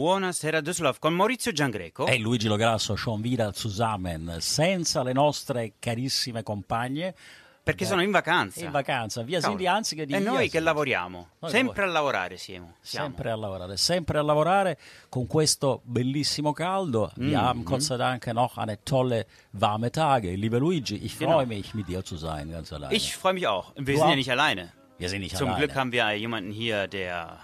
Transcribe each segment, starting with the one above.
Eh, Buonasera Düsseldorf con Maurizio Giangreco. e Luigi Lograsso schon wieder zusammen, senza le nostre carissime compagne. perché sono in vacanza. In vacanza, wir Cavolo. sind die Einzigen, die E noi che lavoriamo. Noi Sempre a lavorare siamo. siamo. Sempre a lavorare, sempre a lavorare con questo bellissimo caldo. Wir Mhm. haben Gott sei Dank noch eine tolle warme Tage. Liebe Luigi, ich Genau. freue mich, mit dir zu sein, ganz alleine. Ich freue mich auch. Wir Du sind ja auch? nicht alleine. Wir sind nicht Zum alleine. Glück haben wir jemanden hier, der,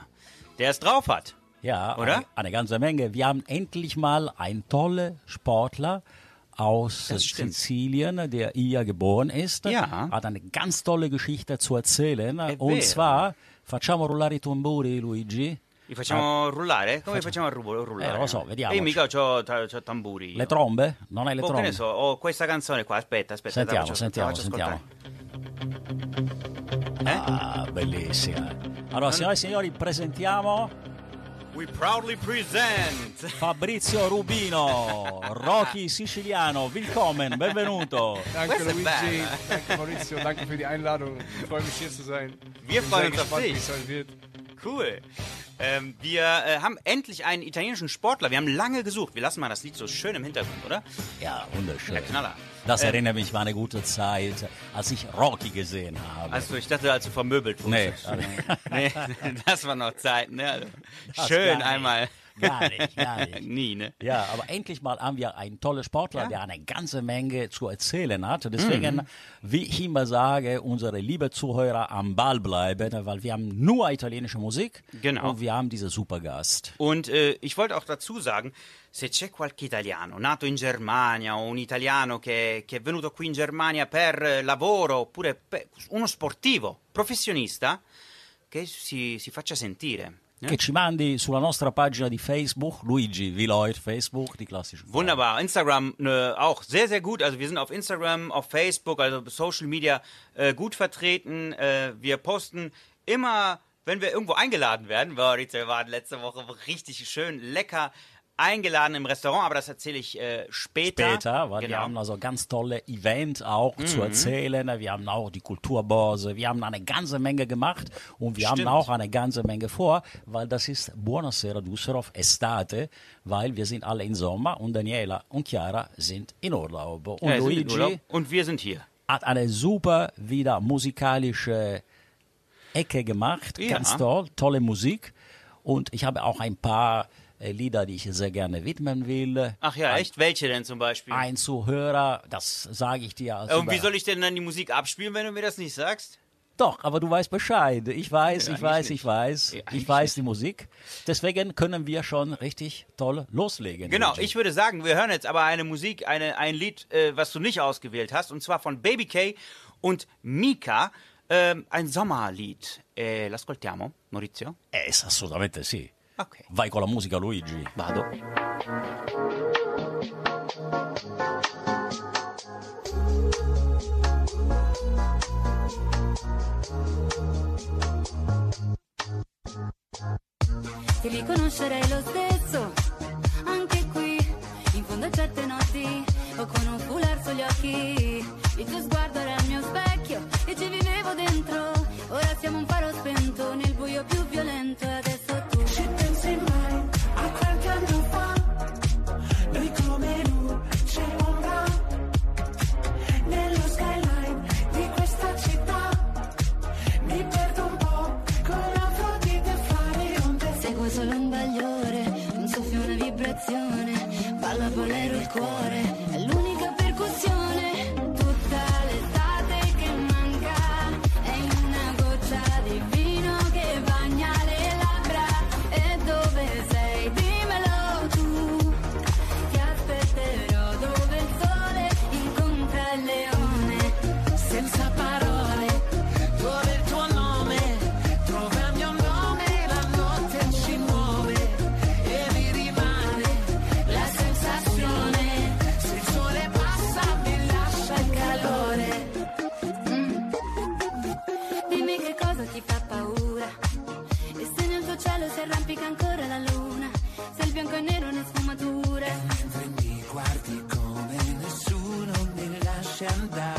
der es drauf hat. Ja, Oder? Eine, ganze Menge. Wir haben endlich mal einen tollen Sportler aus. Sizilien, der hier geboren ist. Ja. Hat eine ganz tolle Geschichte zu erzählen. È Und vero. zwar, facciamo rullare i tamburi, Luigi. Li facciamo rullare? Come facciamo a ru- rullare? Eh, non lo so, vediamo. Io mica ho tamburi. io. Le trombe? Non hai le Oh, che trombe? ne so, ho questa canzone qua, aspetta, aspetta. Sentiamo, faccio- sentiamo, sentiamo. Eh? Ah, bellissima. Allora, signore e signori, presentiamo We proudly present Fabrizio Rubino, Rocky Siciliano. Willkommen, benvenuto. Danke Luigi, danke Maurizio, danke für die Einladung. Ich freue mich hier zu sein. Wir freuen uns auf dich. Cool. Ähm, wir äh, haben endlich einen italienischen Sportler. Wir haben lange gesucht. Wir lassen mal das Lied so schön im Hintergrund, oder? Ja, wunderschön. Der Knaller. Das Äh, erinnert mich an eine gute Zeit, als ich Rocky gesehen habe. Also ich dachte, als du vermöbelt wurdest. Nee. nee, das war noch Zeit, ne? Schön einmal. Gar nicht, gar nicht. Nie, ne? Ja, aber endlich mal haben wir einen tollen Sportler, Ja. der eine ganze Menge zu erzählen hat. Deswegen, Mhm. wie ich immer sage, unsere liebe Zuhörer am Ball bleiben, weil wir haben nur italienische Musik Genau. und wir haben diesen super Gast. Und äh, ich wollte auch dazu sagen, se c'è qualche italiano nato in Germania o un italiano che, che è venuto qui in Germania per eh, lavoro oppure per- uno sportivo, professionista, che si, si faccia sentire. Ne? Che ci mandi sulla nostra pagina di Facebook, Luigi Viloid, Facebook, die klassischen. Wunderbar. Instagram äh, auch sehr, sehr gut. Also wir sind auf Instagram, auf Facebook, also Social Media äh, gut vertreten. Äh, wir posten immer, wenn wir irgendwo eingeladen werden. Maurizio, wir waren letzte Woche richtig schön lecker eingeladen im Restaurant, aber das erzähle ich äh, später. Später, weil wir genau. haben also ganz tolle Event auch zu erzählen. Wir haben auch die Kulturbörse, wir haben eine ganze Menge gemacht und wir haben Stimmt. auch eine ganze Menge vor, weil das ist Buonasera Düsseldorf Estate, weil wir sind alle in Sommer und Daniela und Chiara sind in Urlaub. Und Ja, wir Luigi Urlaub und wir sind hier. hat eine super wieder musikalische Ecke gemacht, Ja. ganz toll, tolle Musik und ich habe auch ein paar Lieder, die ich sehr gerne widmen will. Ach ja, echt? Welche denn zum Beispiel? Ein Zuhörer, das sage ich dir. Als Äh, und wie soll ich denn dann die Musik abspielen, wenn du mir das nicht sagst? Doch, aber du weißt Bescheid. Ich weiß, Ja, ich weiß, ich weiß. Ja, ich weiß nicht. die Musik. Deswegen können wir schon richtig toll loslegen. Genau, Luigi. ich würde sagen, wir hören jetzt aber eine Musik, eine, ein Lied, äh, was du nicht ausgewählt hast, und zwar von Baby K und Mika, ähm, ein Sommerlied. Äh, l'ascoltiamo, Maurizio? Eh, assolutamente sì. Ok. Vai con la musica, Luigi. Vado. Ti riconoscerei lo stesso, anche qui, in fondo a certe notti, o con un foulard sugli occhi. Il tuo sguardo era il mio specchio e ci vivevo dentro. Ora siamo un faro spento nel buio più violento e adesso tu. and that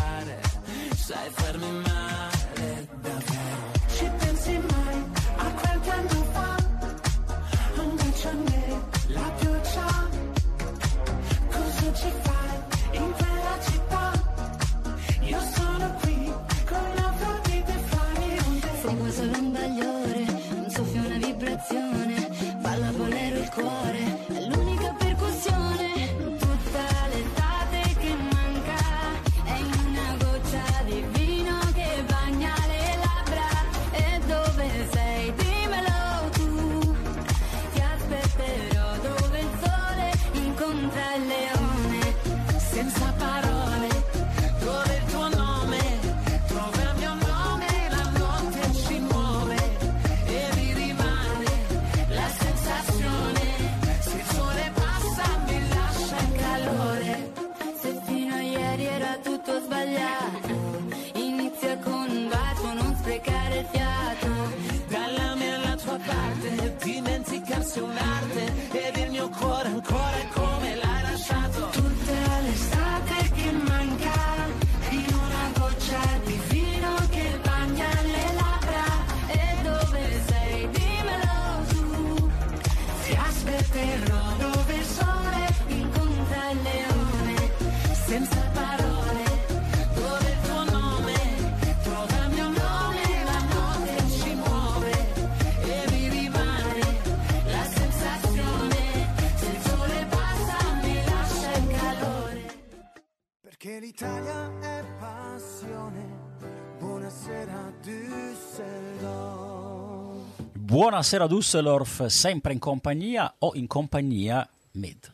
L'Italia è passione. Buonasera Düsseldorf. Buonasera Düsseldorf, sempre in compagnia o in compagnia mit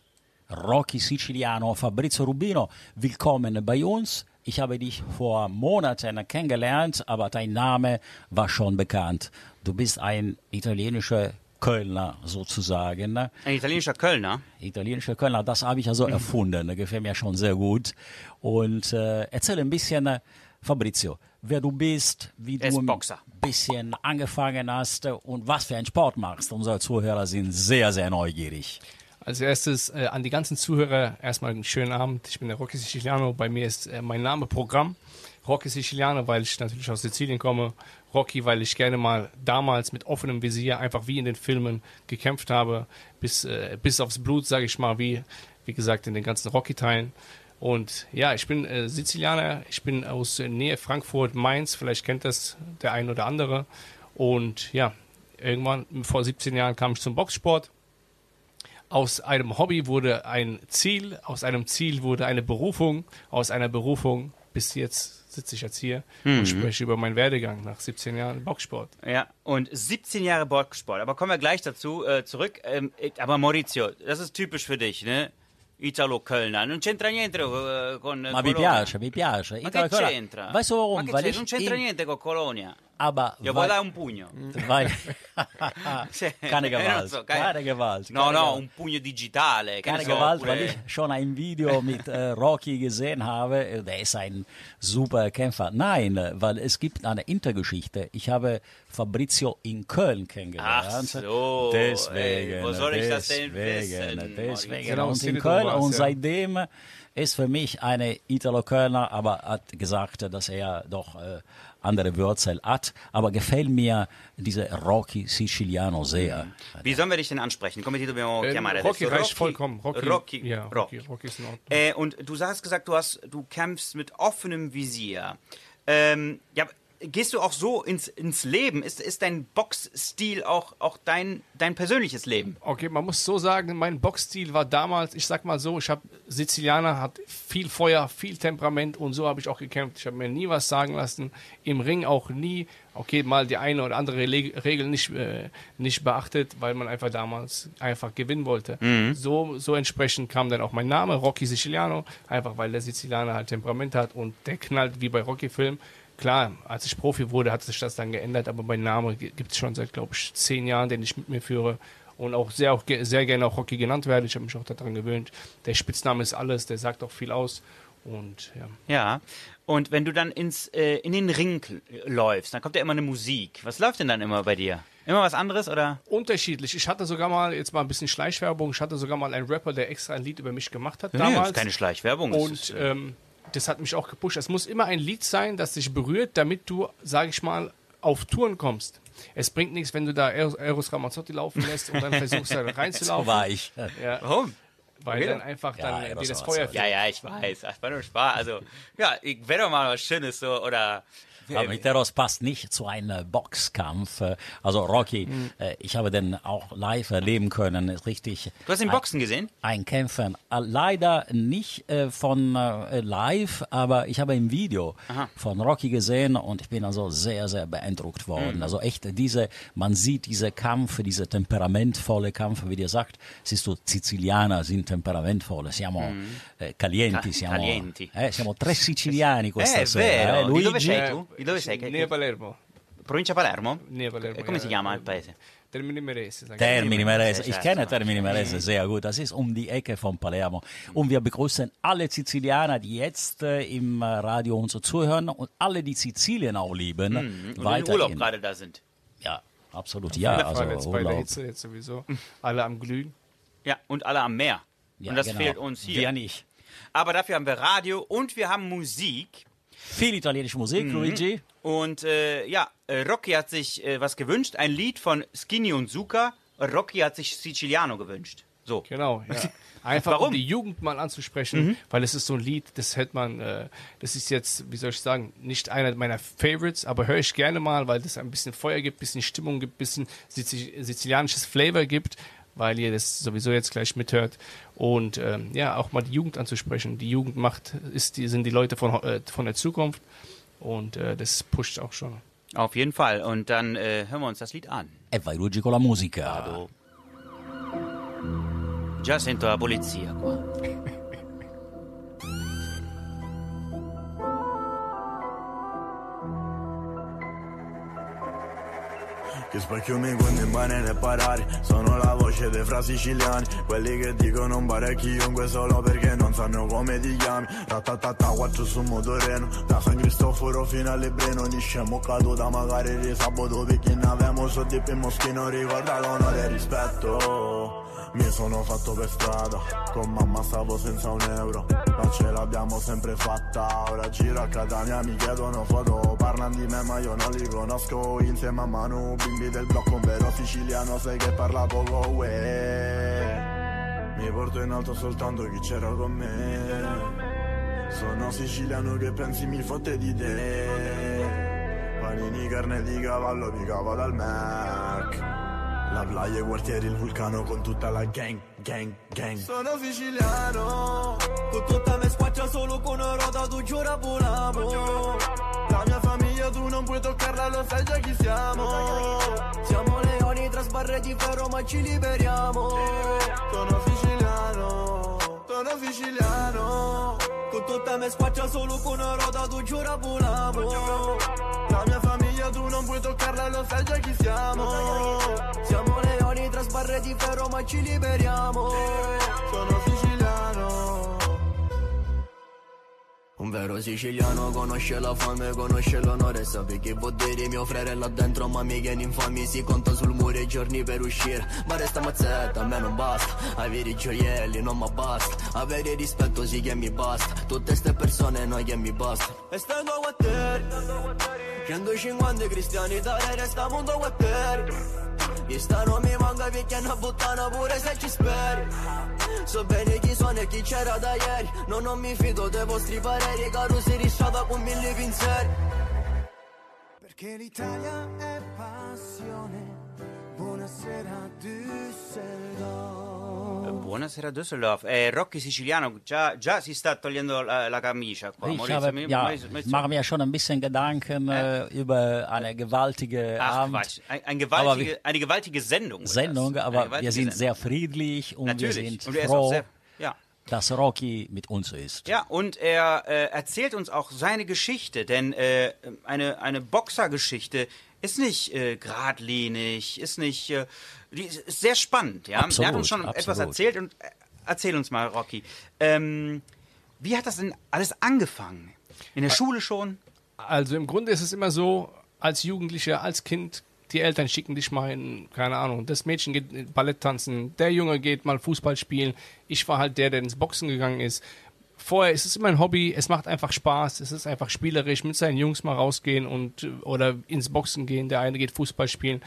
Rocky Siciliano, Fabrizio Rubino. Willkommen bei uns. Ich habe dich vor Monaten kennengelernt, aber dein Name war schon bekannt. Du bist ein italienischer Kölner sozusagen. ne? Ein italienischer Kölner. Italienischer Kölner, das habe ich also erfunden. Das gefällt mir schon sehr gut. Und äh, erzähl ein bisschen, äh, Fabrizio, wer du bist, wie du ein bisschen angefangen hast äh, und was für einen Sport machst. Unsere Zuhörer sind sehr, sehr neugierig. Als erstes äh, an die ganzen Zuhörer erstmal einen schönen Abend. Ich bin der Rocky Siciliano. Bei mir ist äh, mein Name Programm. Rocky Siciliano, weil ich natürlich aus Sizilien komme. Rocky, weil ich gerne mal damals mit offenem Visier, einfach wie in den Filmen, gekämpft habe. Bis, äh, bis aufs Blut, sage ich mal, wie, wie gesagt, in den ganzen Rocky-Teilen. Und ja, ich bin äh, Sizilianer. Ich bin aus äh, Nähe Frankfurt, Mainz. Vielleicht kennt das der ein oder andere. Und ja, irgendwann vor 17 Jahren kam ich zum Boxsport aus einem Hobby wurde ein Ziel, aus einem Ziel wurde eine Berufung, aus einer Berufung bis jetzt sitze ich jetzt hier und spreche über meinen Werdegang nach 17 Jahren Boxsport. Ja, und 17 Jahre Boxsport. Aber kommen wir gleich dazu äh, zurück. Ähm, aber Maurizio, das ist typisch für dich, ne? Italo-Kölner. Non c'entra niente äh, con Ma mi Colonia. piace, mi piace. Ma Italo che Kölner. c'entra? Weißt du warum? Ma che ich Non c'entra in- niente con Colonia. Aber Io vuoi weil, dare un pugno? keine eh, non Gewalt, so, keine Gewalt. No, keine no, Gewalt. un pugno digitale. ne Keine so, Gewalt, oppure- weil ich schon ein Video mit äh, Rocky gesehen habe. Äh, Der ist ein super Kämpfer. Nein, weil es gibt eine Intergeschichte. Ich habe Fabrizio in Köln kennengelernt. Ach so, Deswegen. ey, wo soll ich das denn deswegen, wissen, Deswegen. Genau, und in Köln warst, und ja. seitdem ist für mich eine Italo-Kölner, aber hat gesagt, dass er doch äh, andere Wurzel hat. Aber gefällt mir dieser Rocky Siciliano sehr. Wie sollen wir dich denn ansprechen? Come ti dobbiamo chiamare Rocky adesso? reicht vollkommen. Rocky, Rocky. ja, Rocky. Rocky, Rocky ist in Ordnung. Äh, und du hast gesagt, du hast, du kämpfst mit offenem Visier. Ähm, ja, gehst du auch so ins, ins Leben? Ist, ist dein Boxstil auch, auch dein, dein persönliches Leben? Okay, man muss so sagen, mein Boxstil war damals, ich sag mal so, ich habe Sizilianer, hat viel Feuer, viel Temperament und so habe ich auch gekämpft. Ich habe mir nie was sagen lassen, im Ring auch nie, okay, mal die eine oder andere Le Regel nicht, äh, nicht beachtet, weil man einfach damals einfach gewinnen wollte. So, so entsprechend kam dann auch mein Name, Rocky Siciliano, einfach weil der Sizilianer halt Temperament hat und der knallt wie bei Rocky-Filmen. Klar, als ich Profi wurde, hat sich das dann geändert, aber mein Name gibt es schon seit, glaube ich, zehn Jahren, den ich mit mir führe und auch sehr, auch sehr gerne auch Rocky genannt werde. Ich habe mich auch daran gewöhnt. Der Spitzname ist alles, der sagt auch viel aus. Und ja. Ja. Und wenn du dann ins, äh, in den Ring läufst, dann kommt ja immer eine Musik. Was läuft denn dann immer bei dir? Immer was anderes oder? Unterschiedlich. Ich hatte sogar mal, jetzt mal ein bisschen Schleichwerbung, ich hatte sogar mal einen Rapper, der extra ein Lied über mich gemacht hat Nee, das damals. ist keine Schleichwerbung. Und ist, äh, ähm, das hat mich auch gepusht. Es muss immer ein Lied sein, das dich berührt, damit du, sage ich mal, auf Touren kommst. Es bringt nichts, wenn du da Eros, Ramazzotti laufen lässt und dann versuchst da So reinzulaufen. war ich. Ja, warum? Weil Okay. dann einfach Ja, dann Eros dir das. Feuer Ja, ja, ich weiß. Das war nur Spaß. Also, ja, ich wäre doch mal was Schönes so oder. Aber Viteros passt nicht zu einem Boxkampf. Äh, Also Rocky, Hm. äh, ich habe den auch live erleben können, ist richtig. Du hast ihn Boxen gesehen? Ein Kämpfer. Äh, Leider nicht äh, von äh, live, aber ich habe ein Video von Rocky gesehen und ich bin also sehr, sehr beeindruckt worden. Hm. Also echt diese, man sieht diese Kampf, diese temperamentvolle Kampf, wie dir sagt, siehst du, Sizilianer sind temperamentvoll, siamo eh, calienti. Ca- siamo, calienti. eh, siamo tre siciliani questa Eh, sera. vero. eh. Di dove Luigi, sei tu? Di dove sei? Near Palermo. Provincia Palermo? Near Palermo. E come si chiama ja. il paese? Termini Merese. Termini Merese. Ich kenne Termini Merese sehr gut. Das ist um die Ecke von Palermo. Und wir begrüßen alle Sizilianer, die jetzt äh, im Radio uns zuhören und alle, die Sizilien auch lieben. Und in Urlaub gerade da sind. Ja. absolut. Ja, also jetzt bei der Urlaub. Hitze jetzt sowieso. Alle am Glühen. Ja, und alle am Meer. Ja, und das genau. fehlt uns hier. Wir nicht. Aber dafür haben wir Radio und wir haben Musik. Viel italienische Musik, Mhm. Luigi. Und äh, ja, Rocky hat sich äh, was gewünscht, ein Lied von Skinny und Zuka. Rocky hat sich Siciliano gewünscht. So. Genau, ja. Einfach Warum? um die Jugend mal anzusprechen, weil es ist so ein Lied, das hört man, äh, das ist jetzt, wie soll ich sagen, nicht einer meiner Favorites, aber höre ich gerne mal, weil das ein bisschen Feuer gibt, bisschen Stimmung gibt, bisschen Sizi- sizilianisches Flavor gibt, weil ihr das sowieso jetzt gleich mithört. Und ähm, ja, auch mal die Jugend anzusprechen. Die Jugend macht, ist, die, sind die Leute von, äh, von der Zukunft und äh, das pusht auch schon. Auf jeden Fall. Und dann äh, hören wir uns das Lied an. E vai Luigi con la musica. Vado. Già sento la polizia qua. Che specchio mi in mano e parare Sono la voce dei fra siciliani. Quelli che dicono un bare chiunque solo perché non sanno come ti chiami. Ratatata quattro su motoreno Da San Cristoforo fino alle Breno Ni scemo caduta magari di sabato Perché ne avevamo soldi per moschino Ricorda l'onore e rispetto mi sono fatto per strada, con mamma stavo senza un euro, ma ce l'abbiamo sempre fatta. Ora giro a Catania, mi chiedono foto, parlano di me ma io non li conosco. Insieme a Manu, bimbi del blocco, un vero siciliano, sai che parla poco, uè. Mi porto in alto soltanto chi c'era con me. Sono siciliano che pensi mi fotte di te. Panini, carne di cavallo, mi dal Mac. La playa, i quartieri, il vulcano con tutta la gang, gang, gang. Sono siciliano, con tutta me squaccia solo con una ruota, tu giura volamo. La mia famiglia tu non puoi toccarla, lo sai già chi siamo. Siamo leoni tra sbarre di ferro ma ci liberiamo. Sono siciliano, sono siciliano. Con tutta me squaccia solo con una ruota, tu giura volamo. La mia famiglia tu non puoi toccarla, lo sai già chi siamo. Siamo leoni tra sbarre di ferro ma ci liberiamo. Sono siciliano. Un vero siciliano conosce la fame, conosce l'onore Sape che dire mio frere là dentro Ma mi viene infami, si conta sul muro i giorni per uscire. Ma resta mazzetta, a me non basta Avere i gioielli non mi basta Avere rispetto sì che mi basta Tutte ste persone noi che mi basta. E a guatteri 150 cristiani da re resta mondo a guatteri Di sta non mi manca perché una puttana pure se ci speri So bene chi sono e chi c'era da ieri No, non mi fido dei vostri pareri Caro si risciata con mille pinceri Perché l'Italia è passione. Buonasera Düsseldorf. Buonasera Düsseldorf. Eh, Rocky Siciliano già, già si sta togliendo la, la camicia qua. Ich Maurizio, habe, mi- ja, Maurizio- Maurizio- mache mir schon ein bisschen Gedanken äh, über eine gewaltige Ach Abend. Quatsch, ein, ein gewaltige, wir- eine gewaltige Sendung. Sendung, das. Aber wir sind Sendung. sehr friedlich und wir Natürlich. sind Und froh, sehr, ja. dass Rocky mit uns ist. Ja, und er äh, erzählt uns auch seine Geschichte, denn äh, eine, eine Boxergeschichte ist nicht äh, geradlinig, ist nicht, äh, die ist sehr spannend, ja. er hat Absolut, uns schon absolut. etwas erzählt und äh, erzähl uns mal, Rocky. Ähm, wie hat das denn alles angefangen? In der Schule schon? Also im Grunde ist es immer so, als Jugendlicher, als Kind, die Eltern schicken dich mal in, keine Ahnung, das Mädchen geht Ballett tanzen, der Junge geht mal Fußball spielen. Ich war halt der, der ins Boxen gegangen ist. Vorher ist es immer ein Hobby, es macht einfach Spaß, es ist einfach spielerisch, mit seinen Jungs mal rausgehen und oder ins Boxen gehen, der eine geht Fußball spielen.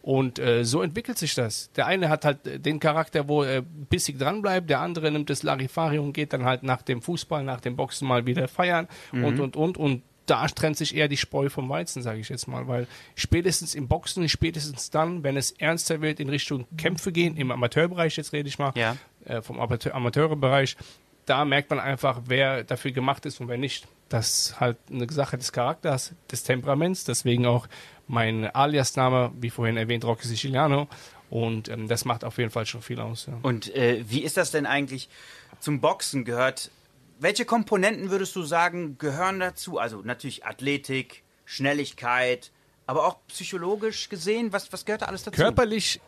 Und äh, so entwickelt sich das. Der eine hat halt den Charakter, wo er bissig dranbleibt, der andere nimmt das Larifari und geht dann halt nach dem Fußball, nach dem Boxen mal wieder feiern und, und, und. Und da trennt sich eher die Spreu vom Weizen, sage ich jetzt mal, weil spätestens im Boxen, spätestens dann, wenn es ernster wird, in Richtung Kämpfe gehen, im Amateurbereich, jetzt rede ich mal, Ja. äh, vom Amateur Amateurbereich, da merkt man einfach, wer dafür gemacht ist und wer nicht. Das ist halt eine Sache des Charakters, des Temperaments, deswegen auch mein Alias-Name, wie vorhin erwähnt, Rocky Siciliano. Und ähm, das macht auf jeden Fall schon viel aus. Ja. Und äh, wie ist das denn eigentlich zum Boxen gehört? Welche Komponenten würdest du sagen gehören dazu? Also natürlich Athletik, Schnelligkeit, aber auch psychologisch gesehen, was, was gehört da alles dazu? Körperlich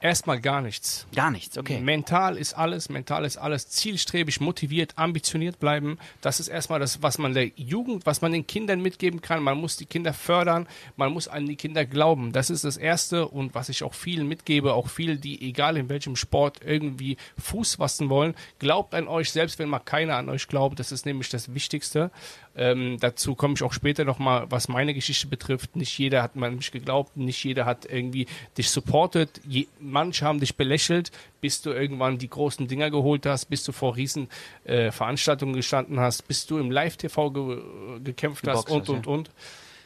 Erstmal gar nichts. Gar nichts, okay. Mental ist alles, mental ist alles. Zielstrebig, motiviert, ambitioniert bleiben. Das ist erstmal das, was man der Jugend, was man den Kindern mitgeben kann. Man muss die Kinder fördern, man muss an die Kinder glauben. Das ist das Erste und was ich auch vielen mitgebe, auch viele, die egal in welchem Sport irgendwie Fuß fassen wollen. Glaubt an euch, selbst wenn mal keiner an euch glaubt. Das ist nämlich das Wichtigste. Ähm, dazu komme ich auch später nochmal, was meine Geschichte betrifft. Nicht jeder hat an mich geglaubt, nicht jeder hat irgendwie dich supportet. Je, manche haben dich belächelt, bis du irgendwann die großen Dinger geholt hast, bis du vor riesen äh, Veranstaltungen gestanden hast, bis du im Live-TV ge gekämpft hast Geboxt und, hast, und, und.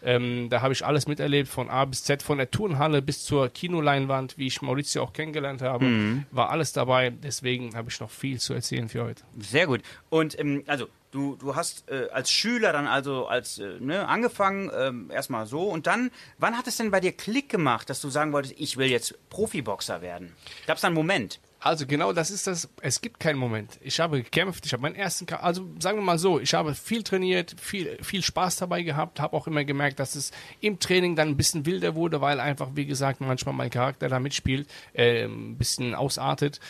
Ähm, da habe ich alles miterlebt, von A bis Z, von der Turnhalle bis zur Kinoleinwand, wie ich Maurizio auch kennengelernt habe, Mhm. war alles dabei. Deswegen habe ich noch viel zu erzählen für heute. Sehr gut. Und ähm, also du, du hast äh, als Schüler dann also als äh, ne, angefangen, ähm, erstmal so und dann, wann hat es denn bei dir Klick gemacht, dass du sagen wolltest, ich will jetzt Profiboxer werden? Gab es einen Moment? Also genau das ist das. Es gibt keinen Moment. Ich habe gekämpft, ich habe meinen ersten, Ka also sagen wir mal so, ich habe viel trainiert, viel, viel Spaß dabei gehabt, habe auch immer gemerkt, dass es im Training dann ein bisschen wilder wurde, weil einfach, wie gesagt, manchmal mein Charakter da mitspielt, äh, ein bisschen ausartet.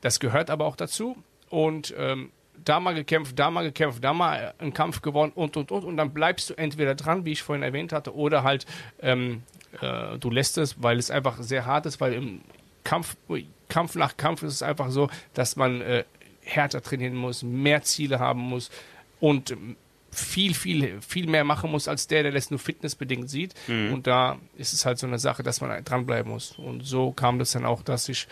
Das gehört aber auch dazu. Und ähm, da mal gekämpft, da mal gekämpft, da mal einen Kampf gewonnen und und und und dann bleibst du entweder dran, wie ich vorhin erwähnt hatte, oder halt ähm, äh, du lässt es, weil es einfach sehr hart ist, weil im Kampf, Kampf nach Kampf ist es einfach so, dass man äh, härter trainieren muss, mehr Ziele haben muss und ähm, viel, viel, viel mehr machen muss als der, der das nur fitnessbedingt sieht. Und da ist es halt so eine Sache, dass man dranbleiben muss. Und so kam das dann auch, dass ich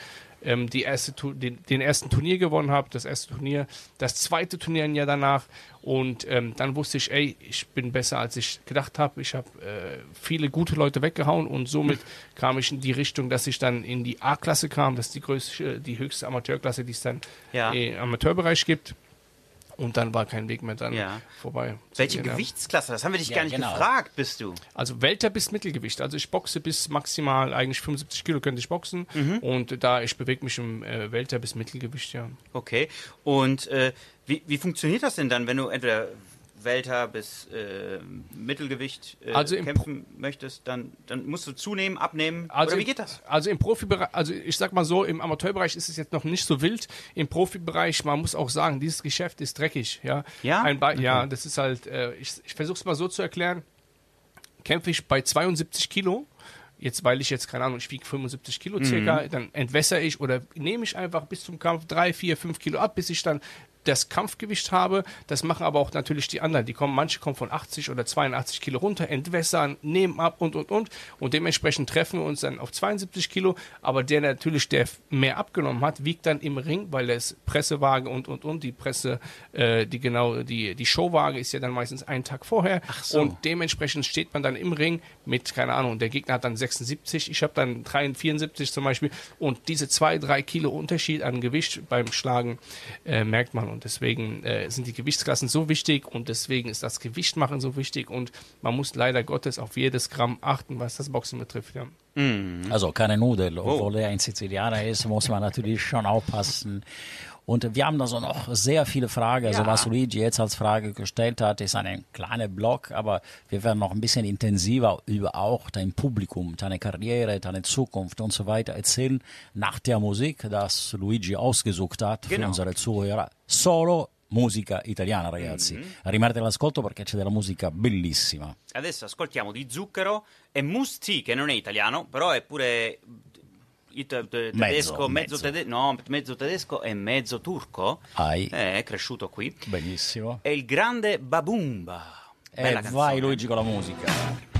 ähm, die erste, den, den ersten Turnier gewonnen habe, das erste Turnier, das zweite Turnier ein Jahr danach. Und ähm, dann wusste ich, ey, ich bin besser, als ich gedacht habe. Ich habe äh, viele gute Leute weggehauen und somit kam ich in die Richtung, dass ich dann in die A-Klasse kam. Das ist die größte, die höchste Amateurklasse, die es dann Ja. im Amateurbereich gibt. Und dann war kein Weg mehr dann Ja. vorbei. Welche Ja. Gewichtsklasse? Das haben wir dich Ja, gar nicht genau. gefragt, bist du? Also Welter bis Mittelgewicht. Also ich boxe bis maximal eigentlich 75 Kilo könnte ich boxen. Mhm. Und da ich bewege mich im äh, Welter bis Mittelgewicht, ja. Okay. Und äh, wie, wie funktioniert das denn dann, wenn du entweder Welter bis äh, Mittelgewicht äh, Also kämpfen möchtest, dann, dann musst du zunehmen, abnehmen? Also Oder wie geht das? Also im Profibereich, also ich sag mal so, im Amateurbereich ist es jetzt noch nicht so wild. Im Profibereich, man muss auch sagen, dieses Geschäft ist dreckig. Ja, Ja? Ein Be ja das ist halt, äh, ich, ich versuche es mal so zu erklären. Kämpfe ich bei 72 Kilo, jetzt weil ich jetzt, keine Ahnung, ich wiege 75 Kilo circa, dann entwässere ich oder nehme ich einfach bis zum Kampf 3, 4, 5 Kilo ab, bis ich dann das Kampfgewicht habe. Das machen aber auch natürlich die anderen. Die kommen, manche kommen von 80 oder 82 Kilo runter, entwässern, nehmen ab und und und. Und dementsprechend treffen wir uns dann auf 72 Kilo. Aber der natürlich, der mehr abgenommen hat, wiegt dann im Ring, weil das Pressewaage und und und die Presse, äh, die genau, die, die Showwaage ist ja dann meistens einen Tag vorher. so. Und dementsprechend steht man dann im Ring mit, keine Ahnung, der Gegner hat dann 76, ich habe dann 73, 74 zum Beispiel. Und diese zwei, drei Kilo Unterschied an Gewicht beim Schlagen äh, merkt man. Und deswegen äh, sind die Gewichtsklassen so wichtig und deswegen ist das Gewichtmachen so wichtig. Und man muss leider Gottes auf jedes Gramm achten, was das Boxen betrifft. Ja. Also keine Nudel, obwohl er ein Sizilianer ist, muss man natürlich schon aufpassen. Und wir haben da so noch sehr viele Fragen. Also Ja. was Luigi jetzt als Frage gestellt hat, ist ein kleiner Blog, aber wir werden noch ein bisschen intensiver über auch dein Publikum, deine Karriere, deine Zukunft und so weiter erzählen nach der Musik, das Luigi ausgesucht hat für Genau. unsere Zuhörer. Solo musica italiana, ragazzi. Rimanete all'ascolto perché c'è della musica bellissima. Adesso ascoltiamo di Zucchero e Musti, che non è italiano, però è pure te- tedesco, mezzo, mezzo. tede- no, mezzo tedesco e mezzo turco. Ai. Eh, è cresciuto qui. Benissimo. È il grande Babumba. E Bella vai. Luigi con la musica.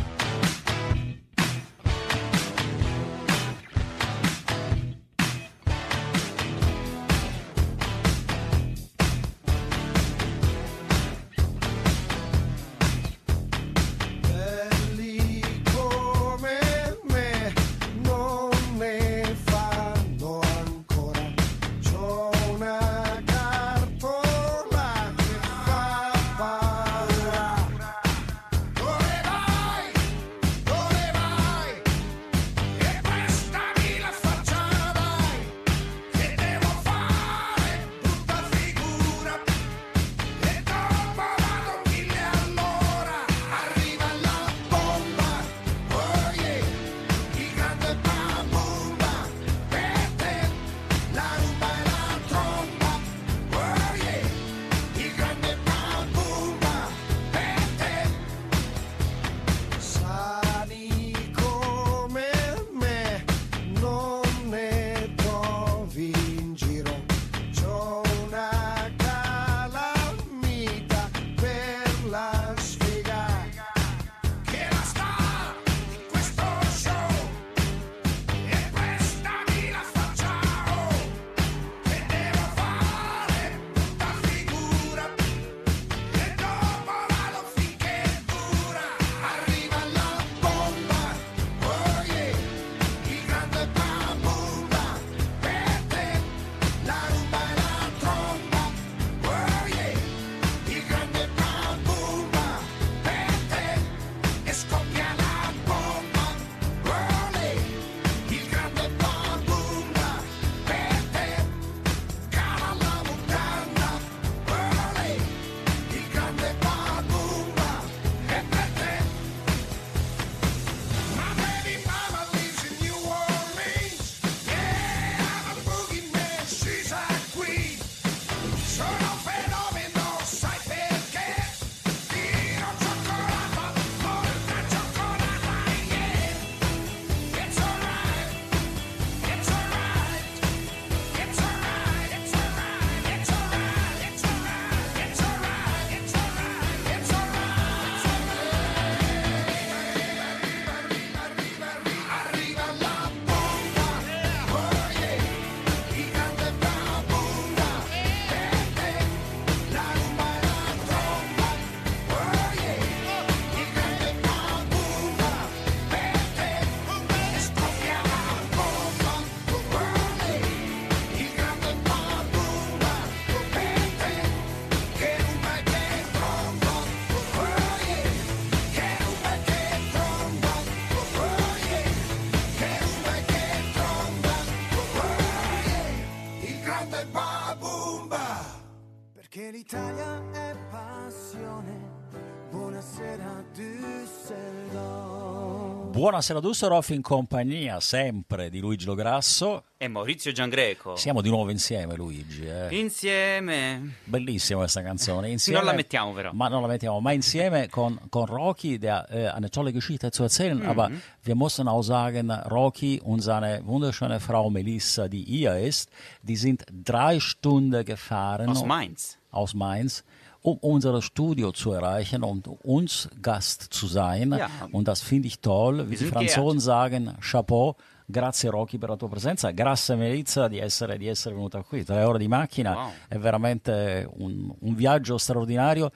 Buonasera Dusseldorf in compagnia sempre di Luigi Lograsso. E Maurizio Giangreco. Siamo di nuovo insieme Luigi. eh. Insieme. Bellissima questa canzone. Insieme, Non la mettiamo, però. Ma non la mettiamo, ma insieme con, con Rocky, der äh, eine tolle Geschichte zu erzählen. Aber wir müssen auch sagen, Rocky und seine wunderschöne Frau Melissa, die ihr ist, die sind drei Stunden gefahren. Aus Mainz. aus Mainz, um unser Studio zu erreichen und uns Gast zu sein. Ja. Und das finde ich toll. Wie die Franzosen sagen, Chapeau. Grazie Rocky per la tua presenza, grazie Melissa di essere, di essere venuta qui. Tre ore di macchina Wow. è veramente un, un viaggio straordinario.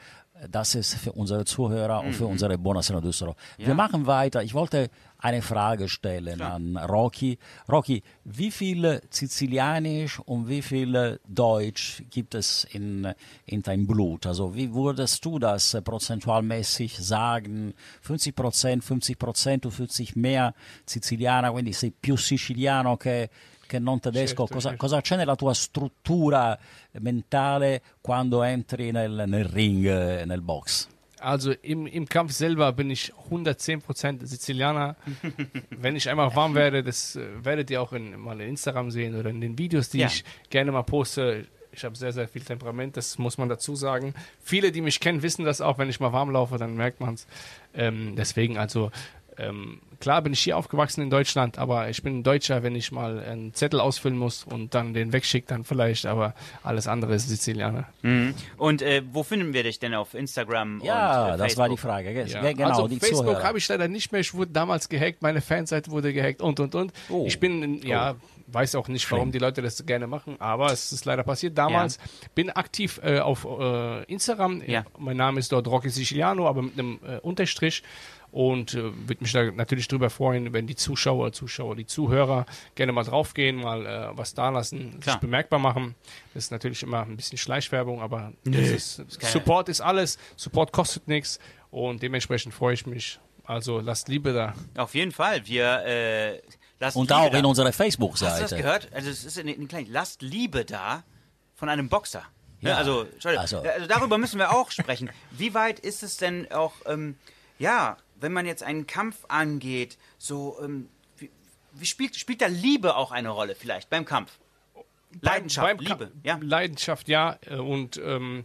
Das ist für unsere Zuhörer und für Mhm. unsere Bonasera Düsseldorf. Wir machen weiter. Ich wollte eine Frage stellen an Rocky. Rocky, wie viel Sizilianisch und wie viel Deutsch gibt es in, in deinem Blut? Also wie würdest du das äh, prozentualmäßig sagen? 50 Prozent, 50 Prozent, du fühlst dich mehr Siziliana, quindi sei più siciliano che, che non tedesco. Certo, cosa, certo. cosa c'è nella tua struttura mentale quando entri nel, nel ring, nel box? Also im, im Kampf selber bin ich 110% Sizilianer. Wenn ich einmal warm werde, das äh, werdet ihr auch in, mal in Instagram sehen oder in den Videos, die Ja. ich gerne mal poste. Ich habe sehr, sehr viel Temperament, das muss man dazu sagen. Viele, die mich kennen, wissen das auch. Wenn ich mal warm laufe, dann merkt man es. Ähm, deswegen, also ähm, klar bin ich hier aufgewachsen in Deutschland, aber ich bin ein Deutscher, wenn ich mal einen Zettel ausfüllen muss und dann den wegschicke, dann vielleicht. Aber alles andere ist Sizilianer. Mhm. Und äh, wo finden wir dich denn auf Instagram Ja, und äh, das war die? Frage. Ge- Ja. ge- Genau, also die Facebook habe ich leider nicht mehr. Ich wurde damals gehackt, meine Fanseite wurde gehackt und und und. Oh. Ich bin, ja, weiß auch nicht, warum die Leute das so gerne machen, aber es ist leider passiert damals. Bin aktiv äh, auf äh, Instagram. Ja. Mein Name ist dort Rocky Siciliano, aber mit einem äh, Unterstrich. Und äh, würde mich da natürlich drüber freuen, wenn die Zuschauer, Zuschauer, die Zuhörer gerne mal draufgehen, mal äh, was da lassen, Klar. sich bemerkbar machen. Das ist natürlich immer ein bisschen Schleichwerbung, aber ist, Support ist alles. Support kostet nichts und dementsprechend freue ich mich. Also lasst Liebe da. Auf jeden Fall. Wir lassen Und Liebe auch da. in unserer Hast du das Facebook-Seite. gehört? Also es ist in, in klein. Lasst Liebe da von einem Boxer. Ne? Ja, Also, Entschuldigung. also- also darüber müssen wir auch sprechen. Wie weit ist es denn auch, ähm, ja, wenn man jetzt einen Kampf angeht, so, ähm, wie, wie spielt, spielt da Liebe auch eine Rolle vielleicht beim Kampf? Leidenschaft, Beim- beim Ka- Liebe, ja. Leidenschaft, ja. äh, Und ähm,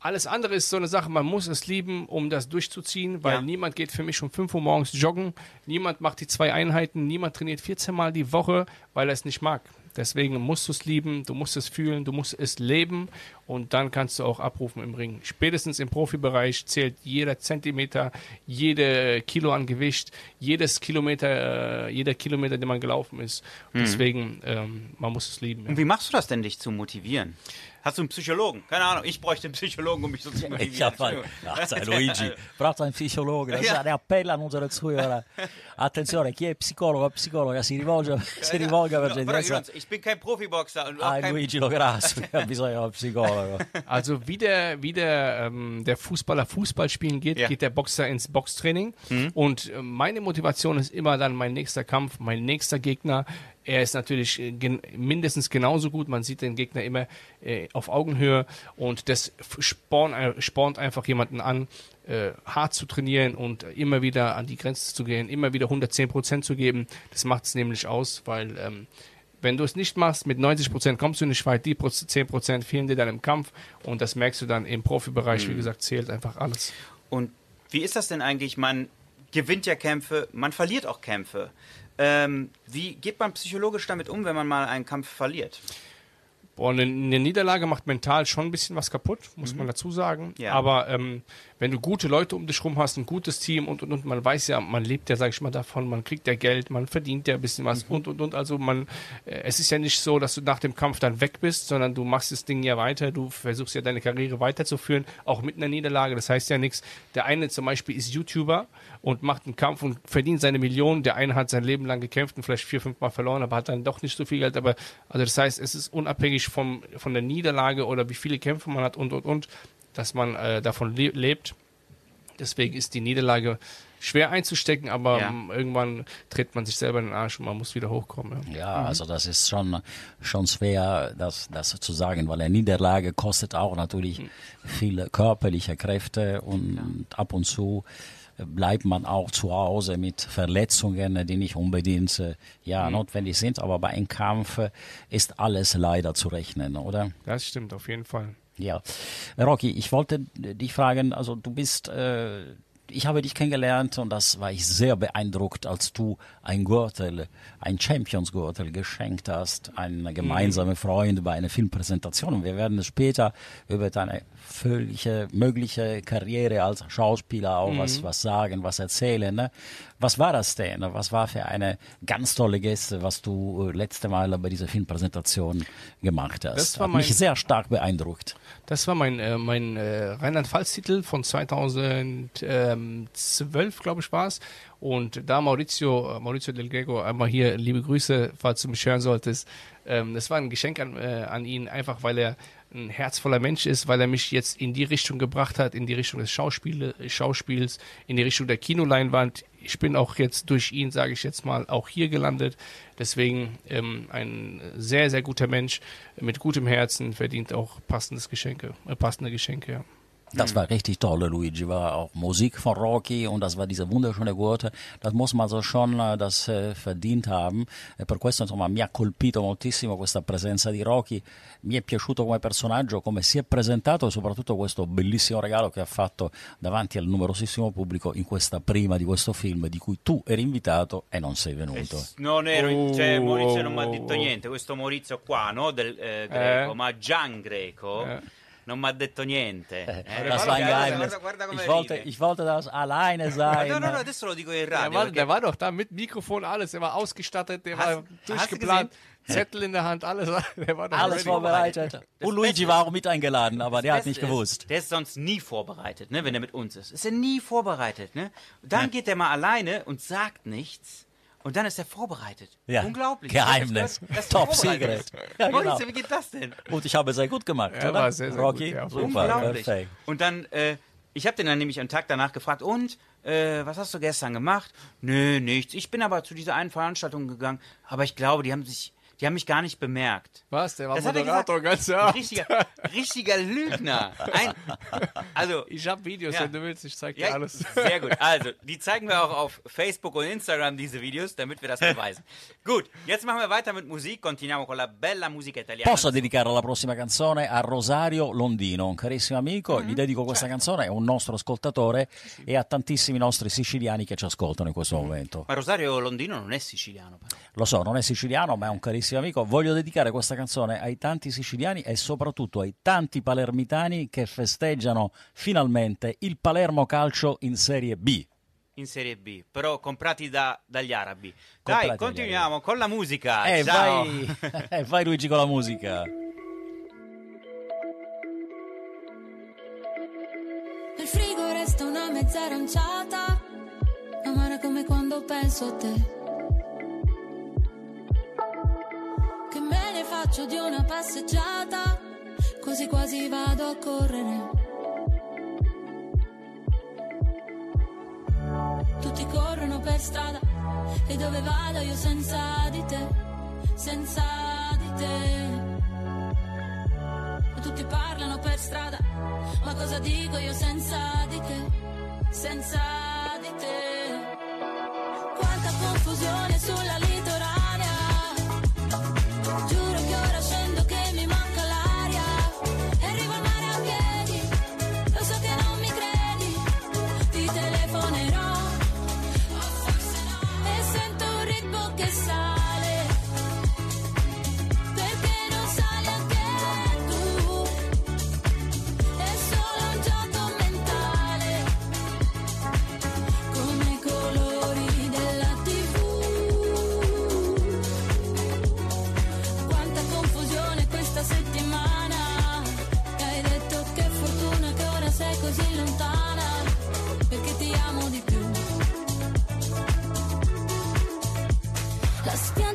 alles andere ist so eine Sache, man muss es lieben, um das durchzuziehen, weil Ja. niemand geht für mich um 5 Uhr morgens joggen, niemand macht die zwei Einheiten, niemand trainiert 14 Mal die Woche, weil er es nicht mag. Deswegen musst du es lieben, du musst es fühlen, du musst es leben und dann kannst du auch abrufen im Ring. Spätestens im Profibereich zählt jeder Zentimeter, jede Kilo an Gewicht, jedes Kilometer, äh, jeder Kilometer, den man gelaufen ist. Deswegen, ähm, man muss es lieben. ja. Und wie machst du das denn, dich zu motivieren? Hast du einen Psychologen? Keine Ahnung, ich bräuchte einen Psychologen, um mich so zu motivieren. Ich hab ein, ja, sai, Luigi, braucht ein Psychologe, das ist Ja. eine Appell an unsere Zuhörer. Attenzione, chi è psicologo o psicologa si rivolge, si rivolga per gentilezza ich bin kein Profiboxer und auch a kein Luigi bisogno di un psicologo. Also wie der, wie der, ähm, der Fußballer Fußball spielen geht, Ja. geht der Boxer ins Boxtraining. Und äh, meine Motivation ist immer dann mein nächster Kampf, mein nächster Gegner. Er ist natürlich äh, gen mindestens genauso gut. Man sieht den Gegner immer äh, auf Augenhöhe und das sporn, äh, spornt einfach jemanden an, äh, hart zu trainieren und immer wieder an die Grenze zu gehen, immer wieder 110 Prozent zu geben. Das macht es nämlich aus, weil ähm, wenn du es nicht machst, mit 90 Prozent kommst du nicht weit, die Proz- 10 Prozent fehlen dir dann im Kampf und das merkst du dann im Profibereich, wie gesagt, zählt einfach alles. Und wie ist das denn eigentlich? Man gewinnt ja Kämpfe, man verliert auch Kämpfe. Ähm, wie geht man psychologisch damit um, wenn man mal einen Kampf verliert? Boah, eine, Niederlage macht mental schon ein bisschen was kaputt, muss man dazu sagen. Ja. Aber ähm, wenn du gute Leute um dich rum hast, ein gutes Team und, und, und, man weiß ja, man lebt ja, sag ich mal, davon, man kriegt ja Geld, man verdient ja ein bisschen was und, und, und. Also man, äh, es ist ja nicht so, dass du nach dem Kampf dann weg bist, sondern du machst das Ding ja weiter, du versuchst ja deine Karriere weiterzuführen, auch mit einer Niederlage. Das heißt ja nichts. Der eine zum Beispiel ist YouTuber und macht einen Kampf und verdient seine Millionen. Der eine hat sein Leben lang gekämpft und vielleicht vier, fünf Mal verloren, aber hat dann doch nicht so viel Geld. Aber also das heißt, es ist unabhängig vom, von der Niederlage oder wie viele Kämpfe man hat und und und, dass man äh, davon le lebt. Deswegen ist die Niederlage schwer einzustecken, aber Ja. irgendwann tritt man sich selber in den Arsch und man muss wieder hochkommen. Ja. Ja, also das ist schon, schon schwer, das, das zu sagen, weil eine Niederlage kostet auch natürlich viele körperliche Kräfte und ab und zu bleibt man auch zu Hause mit Verletzungen, die nicht unbedingt äh, ja, notwendig sind. Aber bei einem Kampf ist alles leider zu rechnen, oder? Das stimmt, auf jeden Fall. Ja. Rocky, ich wollte dich fragen, also du bist, äh, ich habe dich kennengelernt und das war ich sehr beeindruckt, als du ein Gürtel, ein Champions-Gürtel geschenkt hast, ein gemeinsamer Freund bei einer Filmpräsentation. Und wir werden später über deine völlige mögliche Karriere als Schauspieler auch was, was sagen, was erzählen. Ne? Was war das denn? Was war für eine ganz tolle Geste, was du äh, letzte Mal bei dieser Filmpräsentation gemacht hast? Das war Hat mich mein- sehr stark beeindruckt. Das war mein, äh, mein äh, Rheinland-Pfalz-Titel von 2012, glaube ich, war es. Und da Maurizio, Maurizio Del Greco, einmal hier liebe Grüße, falls du mich hören solltest. Ähm, das war ein Geschenk an, äh, an ihn, einfach weil er ein herzvoller Mensch ist, weil er mich jetzt in die Richtung gebracht hat, in die Richtung des Schauspiele, Schauspiels, in die Richtung der Kinoleinwand. Ich bin auch jetzt durch ihn, sage ich jetzt mal, auch hier gelandet. Deswegen ähm, ein sehr, sehr guter Mensch mit gutem Herzen verdient auch passendes Geschenke, äh, passende Geschenke. Ja. Das war richtig toll, Luigi. War auch Musik von Rocky und das war diese wunderschöne Gurte. Das muss man so schon äh, das äh, verdient haben. E per questo insomma mi ha colpito moltissimo questa presenza di Rocky. Mi è piaciuto come personaggio, come si è presentato e soprattutto questo bellissimo regalo che ha fatto davanti al numerosissimo pubblico in questa prima di questo film di cui tu eri invitato e non sei venuto. Non ero in, cioè, Oh, Maurizio non mi ha oh, detto oh. niente, questo Maurizio qua, no? Del eh, greco, Eh. ma Gian Greco Eh. Non mi ha detto niente. Eh, Das guarda, war ein guarda, Geheimnis. guarda, guarda come Ich wollte, ride. ich wollte das alleine sein. no, no, no, adesso lo dico in Der radio. war, der war doch da mit Mikrofon, alles. Der war ausgestattet, der Hast- war durchgeplant, Zettel in der Hand, alles. Der war doch Alles ready. vorbereitet. Und Luigi war auch mit eingeladen, aber der hat nicht ist, gewusst. Der ist sonst nie vorbereitet, ne, wenn er mit uns ist. Ist er nie vorbereitet, ne? Dann geht er mal alleine und sagt nichts. Und dann ist er vorbereitet. Ja, Unglaublich. Geheimnis. Das ist Top secret. Ja, genau. wie geht das denn? Und ich habe sehr gut gemacht, Ja, oder? war sehr, sehr Rocky, gut, ja, super, Unglaublich. perfekt. Und dann, äh, ich habe den dann nämlich am Tag danach gefragt, und, äh, was hast du gestern gemacht? Nö, nichts. Ich bin aber zu dieser einen Veranstaltung gegangen, aber ich glaube, die haben sich, die haben mich gar nicht bemerkt. Was? Der war Das hat er Moderator gesagt. ganz ja. richtiger, richtiger Lügner. Ein, also, Ich habe Videos, Ja. wenn du willst, ich zeig dir ja, alles. sehr gut. Also, die zeigen wir auch auf Facebook und Instagram, diese Videos, damit wir das beweisen. gut, jetzt machen wir weiter mit Musik. Continuiamo con la bella musica italiana. Posso dedicare la prossima canzone a Rosario Londino, un carissimo amico, gli dedico questa canzone, è un nostro ascoltatore e a tantissimi nostri siciliani che ci ascoltano in questo momento. Ma Rosario Londino non è siciliano, però. Lo so, non è siciliano, ma è un carissimo amico. Voglio dedicare questa canzone ai tanti siciliani e soprattutto ai tanti palermitani che festeggiano finalmente il Palermo Calcio in Serie B. in Serie B, però comprati da- dagli arabi. Comprati Dai, continuiamo con la musica. E Ciao. vai, eh, vai Luigi con la musica. Nel frigo resta una mezza aranciata, amara come quando penso a te. Faccio di una passeggiata, così quasi vado a correre. Tutti corrono per strada e dove vado io senza di te, senza di te. E tutti parlano per strada, ma cosa dico io senza di te, senza di te? Quanta confusione sulla litoranea,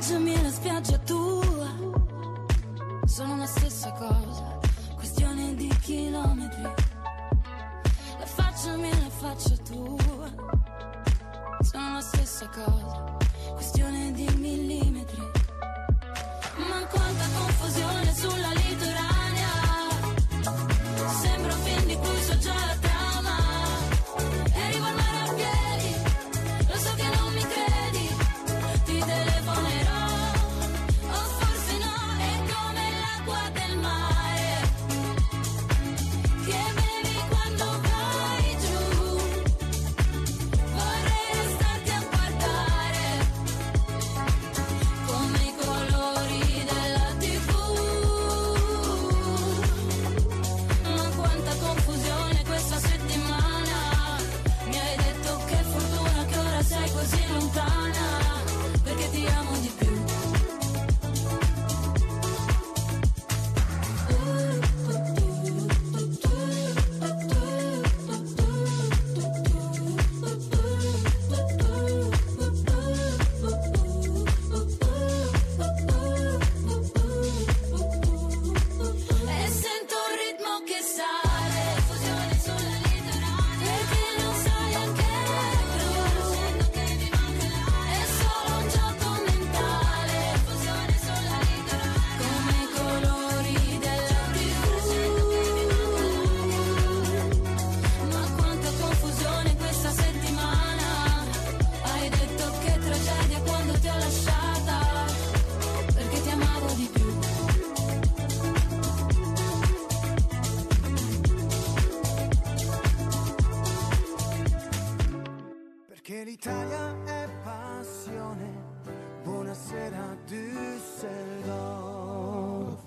La spiaggia mia e la spiaggia tua. Sono la stessa cosa, questione di chilometri. La faccia mia e la faccia tua. Sono la stessa cosa,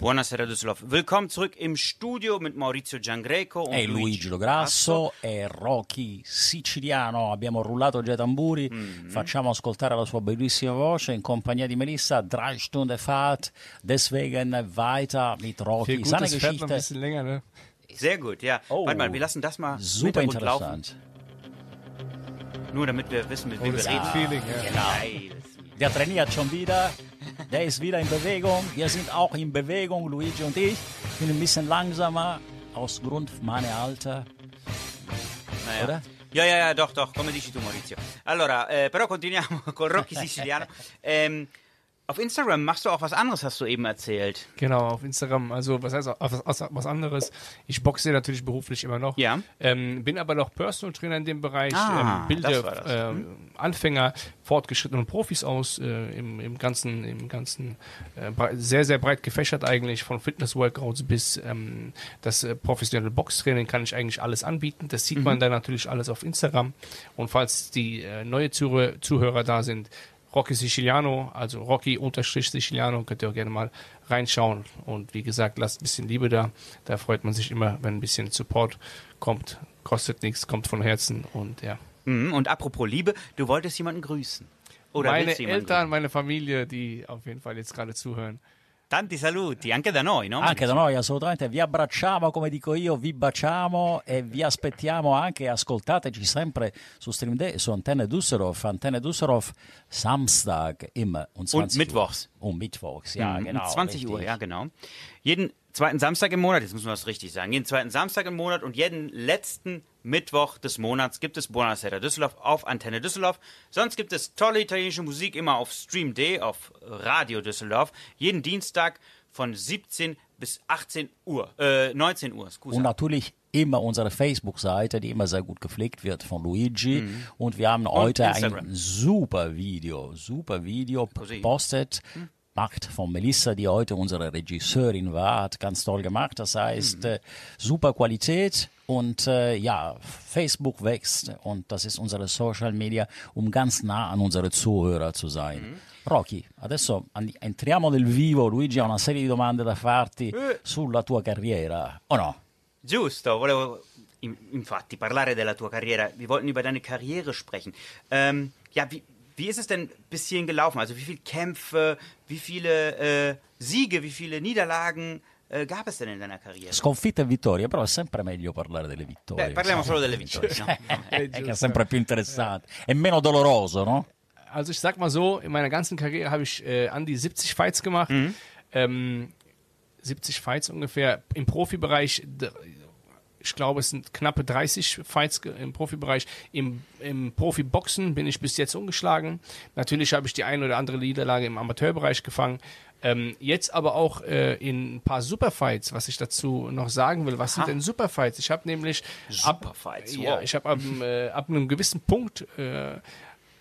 Buonasera Düsseldorf. Willkommen zurück im Studio mit Maurizio Giangreco E Luigi Lo Grasso e Rocky Siciliano. Abbiamo rullato già i tamburi, Mm-hmm. facciamo ascoltare la sua bellissima voce in compagnia di Melissa. Drei Stunden Fahrt, deswegen weiter mit Rocky. Gut, Seine noch ein Geschichte bisschen länger, ne? Sehr gut, ja. Oh. Warte mal, wir lassen das mal super Hintergrund laufen. interessant. Nur damit wir wissen, mit wem wir das reden. Feeling, ja. Geiles. Der trainiert schon wieder, der ist wieder in Bewegung. Wir sind auch in Bewegung, Luigi und ich. Ich bin ein bisschen langsamer aus Grund meiner Alter. Naja. Oder? Ja, ja, ja, doch, doch, come dici tu Maurizio. Allora, eh, però continuiamo con Rocky Siciliano. Ähm, auf Instagram machst du auch was anderes, hast du eben erzählt. Genau, auf Instagram. Also, was heißt was, was, anderes? Ich boxe natürlich beruflich immer noch. Ja. Ähm, bin aber noch Personal Trainer in dem Bereich. Ah, ähm, das war bilde das. ähm, Anfänger, fortgeschrittene und Profis aus äh, im, im ganzen, im ganzen äh, sehr, sehr breit gefächert eigentlich, von Fitness-Workouts bis ähm, das äh, professionelle Boxtraining kann ich eigentlich alles anbieten. Das sieht Mhm. man dann natürlich alles auf Instagram. Und falls die äh, neue Zuhörer da sind, Rocky Siciliano, also Rocky-Siciliano, könnt ihr auch gerne mal reinschauen. Und wie gesagt, lasst ein bisschen Liebe da. Da freut man sich immer, wenn ein bisschen Support kommt. Kostet nichts, kommt von Herzen und ja. Mhm, und apropos Liebe, du wolltest jemanden grüßen. Oder meine willst du jemanden Eltern, meine Familie, die auf jeden Fall jetzt gerade zuhören. Tanti saluti, anche da noi, no? Anche da noi assolutamente vi abbracciamo, come dico io, vi baciamo e vi aspettiamo anche, ascoltateci sempre su Stream Day, su Antenne Düsseldorf, Antenne Düsseldorf, Samstag immer um 20 Und mittwochs. Uhr. Und mittwochs, ja Mhm, genau. 20 Uhr, richtig. ja, genau. Jeden zweiten Samstag im Monat, jetzt müssen wir das richtig sagen, jeden zweiten Samstag im Monat und jeden letzten Mittwoch des Monats gibt es Buonasera Düsseldorf auf Antenne Düsseldorf. Sonst gibt es tolle italienische Musik immer auf Stream Day, auf Radio Düsseldorf. Jeden Dienstag von 17 bis 18 Uhr, äh, 19 Uhr, scusa. Und natürlich immer unsere Facebook-Seite, die immer sehr gut gepflegt wird von Luigi. Und wir haben heute Instagram. ein super Video, super Video Così. gepostet. Macht von Melissa, die heute unsere Regisseurin war, hat ganz toll gemacht. Das heißt, äh, super Qualität und äh, ja, Facebook wächst und das ist unsere Social Media, um ganz nah an unsere Zuhörer zu sein. Rocky, adesso entriamo nel vivo. Luigi ha una serie di domande da farti sulla tua carriera, o no? Giusto, volevo in- infatti parlare della tua Karriere. Wir wollten über deine Karriere sprechen. Ähm, ja, wie, wie ist es denn bis hierhin gelaufen? Also wie viele Kämpfe, wie viele äh, Siege, wie viele Niederlagen äh, gab es denn in deiner Karriere? Sconfitte e vittorie, però è sempre meglio parlare delle vittorie. Beh, parliamo solo delle vittorie. no? Che è sempre più interessante. È meno doloroso, no? Also ich sag mal so, in meiner ganzen Karriere habe ich äh, an die 70 Fights gemacht. Ähm, 70 Fights ungefähr. Im Profibereich ich glaube, es sind knappe 30 Fights im Profibereich. Im, im Profiboxen bin ich bis jetzt ungeschlagen. Natürlich habe ich die eine oder andere Niederlage im Amateurbereich gefangen. Ähm, jetzt aber auch äh, in ein paar Superfights, was ich dazu noch sagen will. Was sind denn Superfights? Ich habe nämlich ab, Superfights, ja, wow. ich habe ab, äh, ab einem gewissen Punkt äh,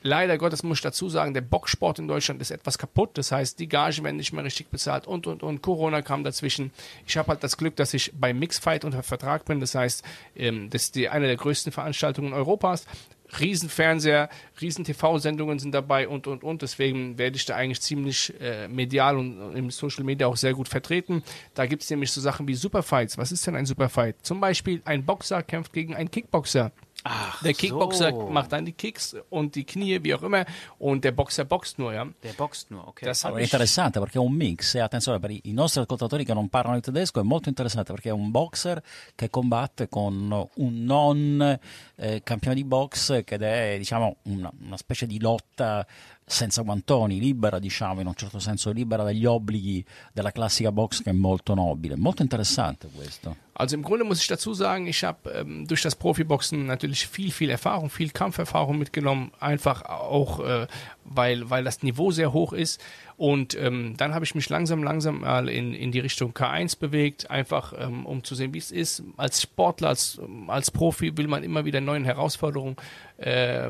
Leider Gottes muss ich dazu sagen, der Boxsport in Deutschland ist etwas kaputt. Das heißt, die Gagen werden nicht mehr richtig bezahlt und, und, und. Corona kam dazwischen. Ich habe halt das Glück, dass ich bei Mixfight unter Vertrag bin. Das heißt, ähm, das ist die, eine der größten Veranstaltungen Europas. Riesenfernseher, riesen TV-Sendungen sind dabei und, und, und. Deswegen werde ich da eigentlich ziemlich äh, medial und im Social Media auch sehr gut vertreten. Da gibt es nämlich so Sachen wie Superfights. Was ist denn ein Superfight? Zum Beispiel ein Boxer kämpft gegen einen Kickboxer. Ach, Der Kickboxer so. macht dann die Kicks und die Knie, wie auch immer, und der Boxer boxt nur, ja. Der boxt nur, okay. Das Allora, è interessante perché è un mix, e attenzione per i nostri ascoltatori che non parlano il tedesco, è molto interessante perché è un boxer che combatte con un non eh, campione di box ed è diciamo una, una specie di lotta senza guantoni, libera diciamo in un certo senso, libera dagli obblighi della classica box che è molto nobile. Molto interessante questo. Also im Grunde muss ich dazu sagen, ich habe ähm, durch das Profiboxen natürlich viel, viel Erfahrung, viel Kampferfahrung mitgenommen, einfach auch, äh, weil, weil das Niveau sehr hoch ist. Und ähm, dann habe ich mich langsam, langsam mal in, in die Richtung K1 bewegt, einfach ähm, um zu sehen, wie es ist. Als Sportler, als, als Profi will man immer wieder neuen Herausforderungen, äh,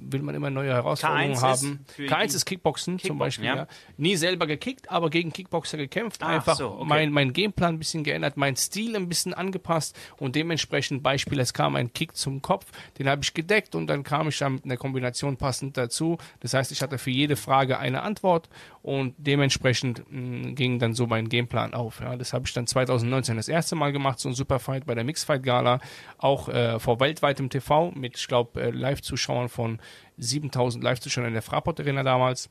will man immer neue Herausforderungen K1 haben. ist für K1 die- ist Kickboxen, zum Kickboxen, Beispiel. ja. Ja. Nie selber gekickt, aber gegen Kickboxer gekämpft. Ach einfach so, okay. mein, mein Gameplan ein bisschen geändert, mein Stil ein bisschen angepasst und dementsprechend Beispiel, es kam ein Kick zum Kopf, den habe ich gedeckt und dann kam ich dann mit einer Kombination passend dazu. Das heißt, ich hatte für jede Frage eine Antwort und dementsprechend mh, ging dann so mein Gameplan auf. Ja. Das habe ich dann 2019 das erste Mal gemacht, so ein Superfight bei der Mixfight Gala, auch äh, vor weltweitem TV mit, ich glaube, äh, Live-Zuschauern von 7000 Live-Zuschauern in der Fraport Arena damals.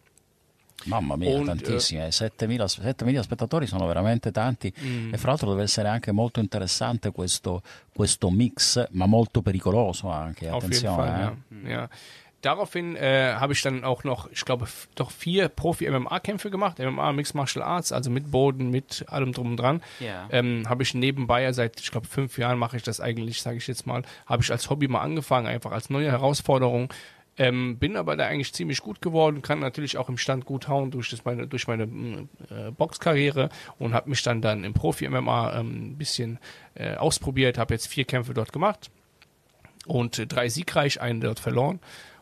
Mamma mia, Und, tantissimi, eh, 7.000 7.000 spettatori sono veramente tanti Mm. e fra l'altro deve essere anche molto interessante questo, questo mix, ma molto pericoloso anche, attenzione. Fall, eh. ja. ja. Daraufhin äh, habe ich dann auch noch, ich glaube, doch vier Profi-MMA-Kämpfe gemacht, MMA Mixed Martial Arts, also mit Boden, mit allem drum und dran. Ja. Ähm, habe ich nebenbei, ja seit, ich glaube, fünf Jahren mache ich das eigentlich, sage ich jetzt mal, habe ich als Hobby mal angefangen, einfach als neue Herausforderung. Ähm, bin aber da eigentlich ziemlich gut geworden, kann natürlich auch im Stand gut hauen durch, das meine, durch meine äh, Boxkarriere und habe mich dann dann im Profi-MMA ähm, ein bisschen äh, ausprobiert, habe jetzt vier Kämpfe dort gemacht und äh, drei siegreich, einen dort verloren.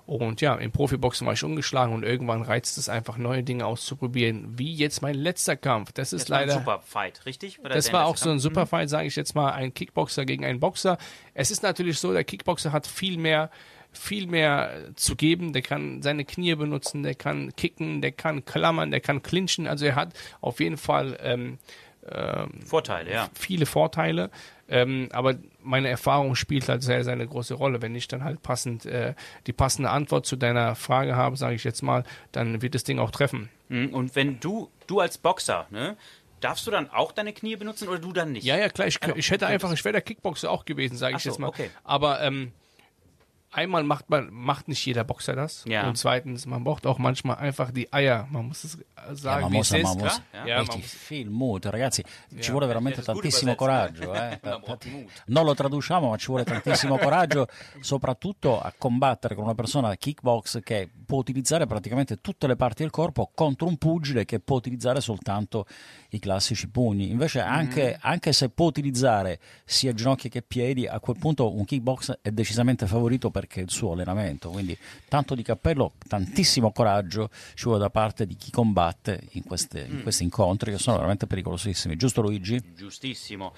Und ja, im Profiboxen war ich ungeschlagen und irgendwann reizt es einfach, neue Dinge auszuprobieren, wie jetzt mein letzter Kampf. Das ist das war ein leider. super Fight, richtig? War Das war auch letzter so ein Kampf? Superfight, sage ich jetzt mal, ein Kickboxer gegen einen Boxer. Es ist natürlich so, der Kickboxer hat viel mehr, viel mehr zu geben. Der kann seine Knie benutzen, der kann kicken, der kann klammern, der kann clinchen. Also er hat auf jeden Fall ähm, Vorteile, ja. viele Vorteile. Ähm, aber meine Erfahrung spielt halt sehr, sehr eine große Rolle. Wenn ich dann halt passend äh, die passende Antwort zu deiner Frage habe, sage ich jetzt mal, dann wird das Ding auch treffen. Mhm, Und wenn du, du als Boxer, ne, darfst du dann auch deine Knie benutzen oder du dann nicht? Ja, ja, klar. Ich, Also, ich hätte einfach, ich wäre der Kickboxer auch gewesen, sage ich so, jetzt mal. okay. Aber ähm, einmal macht man, macht nicht jeder Boxer das. Ja. Und zweitens, man braucht auch manchmal einfach die Eier. Man muss es sagen, ma wie Mosa, es ma ist. Mosa, Ja, ja, questi ma- film mood, ragazzi, ci vuole veramente tantissimo coraggio. Eh? Man Mut. Non lo traduciamo, ma ci vuole tantissimo coraggio, soprattutto a combattere con una persona kickbox che può utilizzare praticamente tutte le parti del corpo contro un pugile che può utilizzare soltanto i classici pugni. Invece, anche, anche se può utilizzare sia ginocchia che piedi, a quel punto un kickbox è decisamente favorito perché il suo allenamento. Quindi, tanto di cappello, tantissimo coraggio ci vuole da parte di chi combatte in, queste- in questi incontri che sono veramente pericolosissimi. Giusto, Luigi? Giustissimo.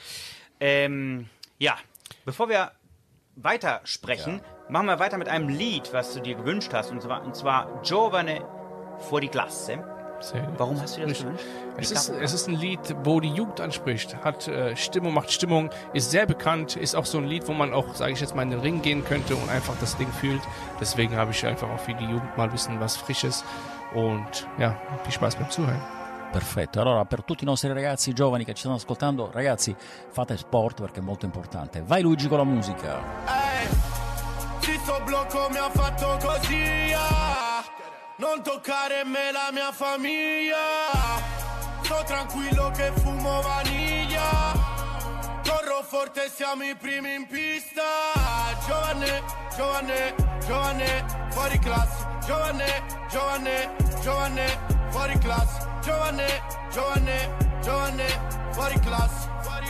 Ähm, ja, bevor wir weiter sprechen, machen wir weiter mit einem Lied, was du dir gewünscht hast, und zwar, und zwar Giovane fuori classe. Sehr gut. Warum hast du das gewünscht? Es ist, es ist ein Lied, wo die Jugend anspricht, hat äh, Stimmung, macht Stimmung, ist sehr bekannt, ist auch so ein Lied, wo man auch, sage ich jetzt mal, in den Ring gehen könnte und einfach das Ding fühlt. Deswegen habe ich einfach auch für die Jugend mal ein bisschen was Frisches und ja, viel Spaß beim Zuhören. Perfetto, allora per tutti i nostri ragazzi giovani che ci stanno ascoltando, ragazzi fate sport perché è molto importante. Vai Luigi con la musica. Zitto Non toccare me la mia famiglia Sto tranquillo che fumo vaniglia Corro forte, siamo i primi in pista. Giovane, giovane, giovane, fuori classe. Giovane, giovane, giovane, fuori classe. Giovane, giovane, giovane, fuori classe. Fuori,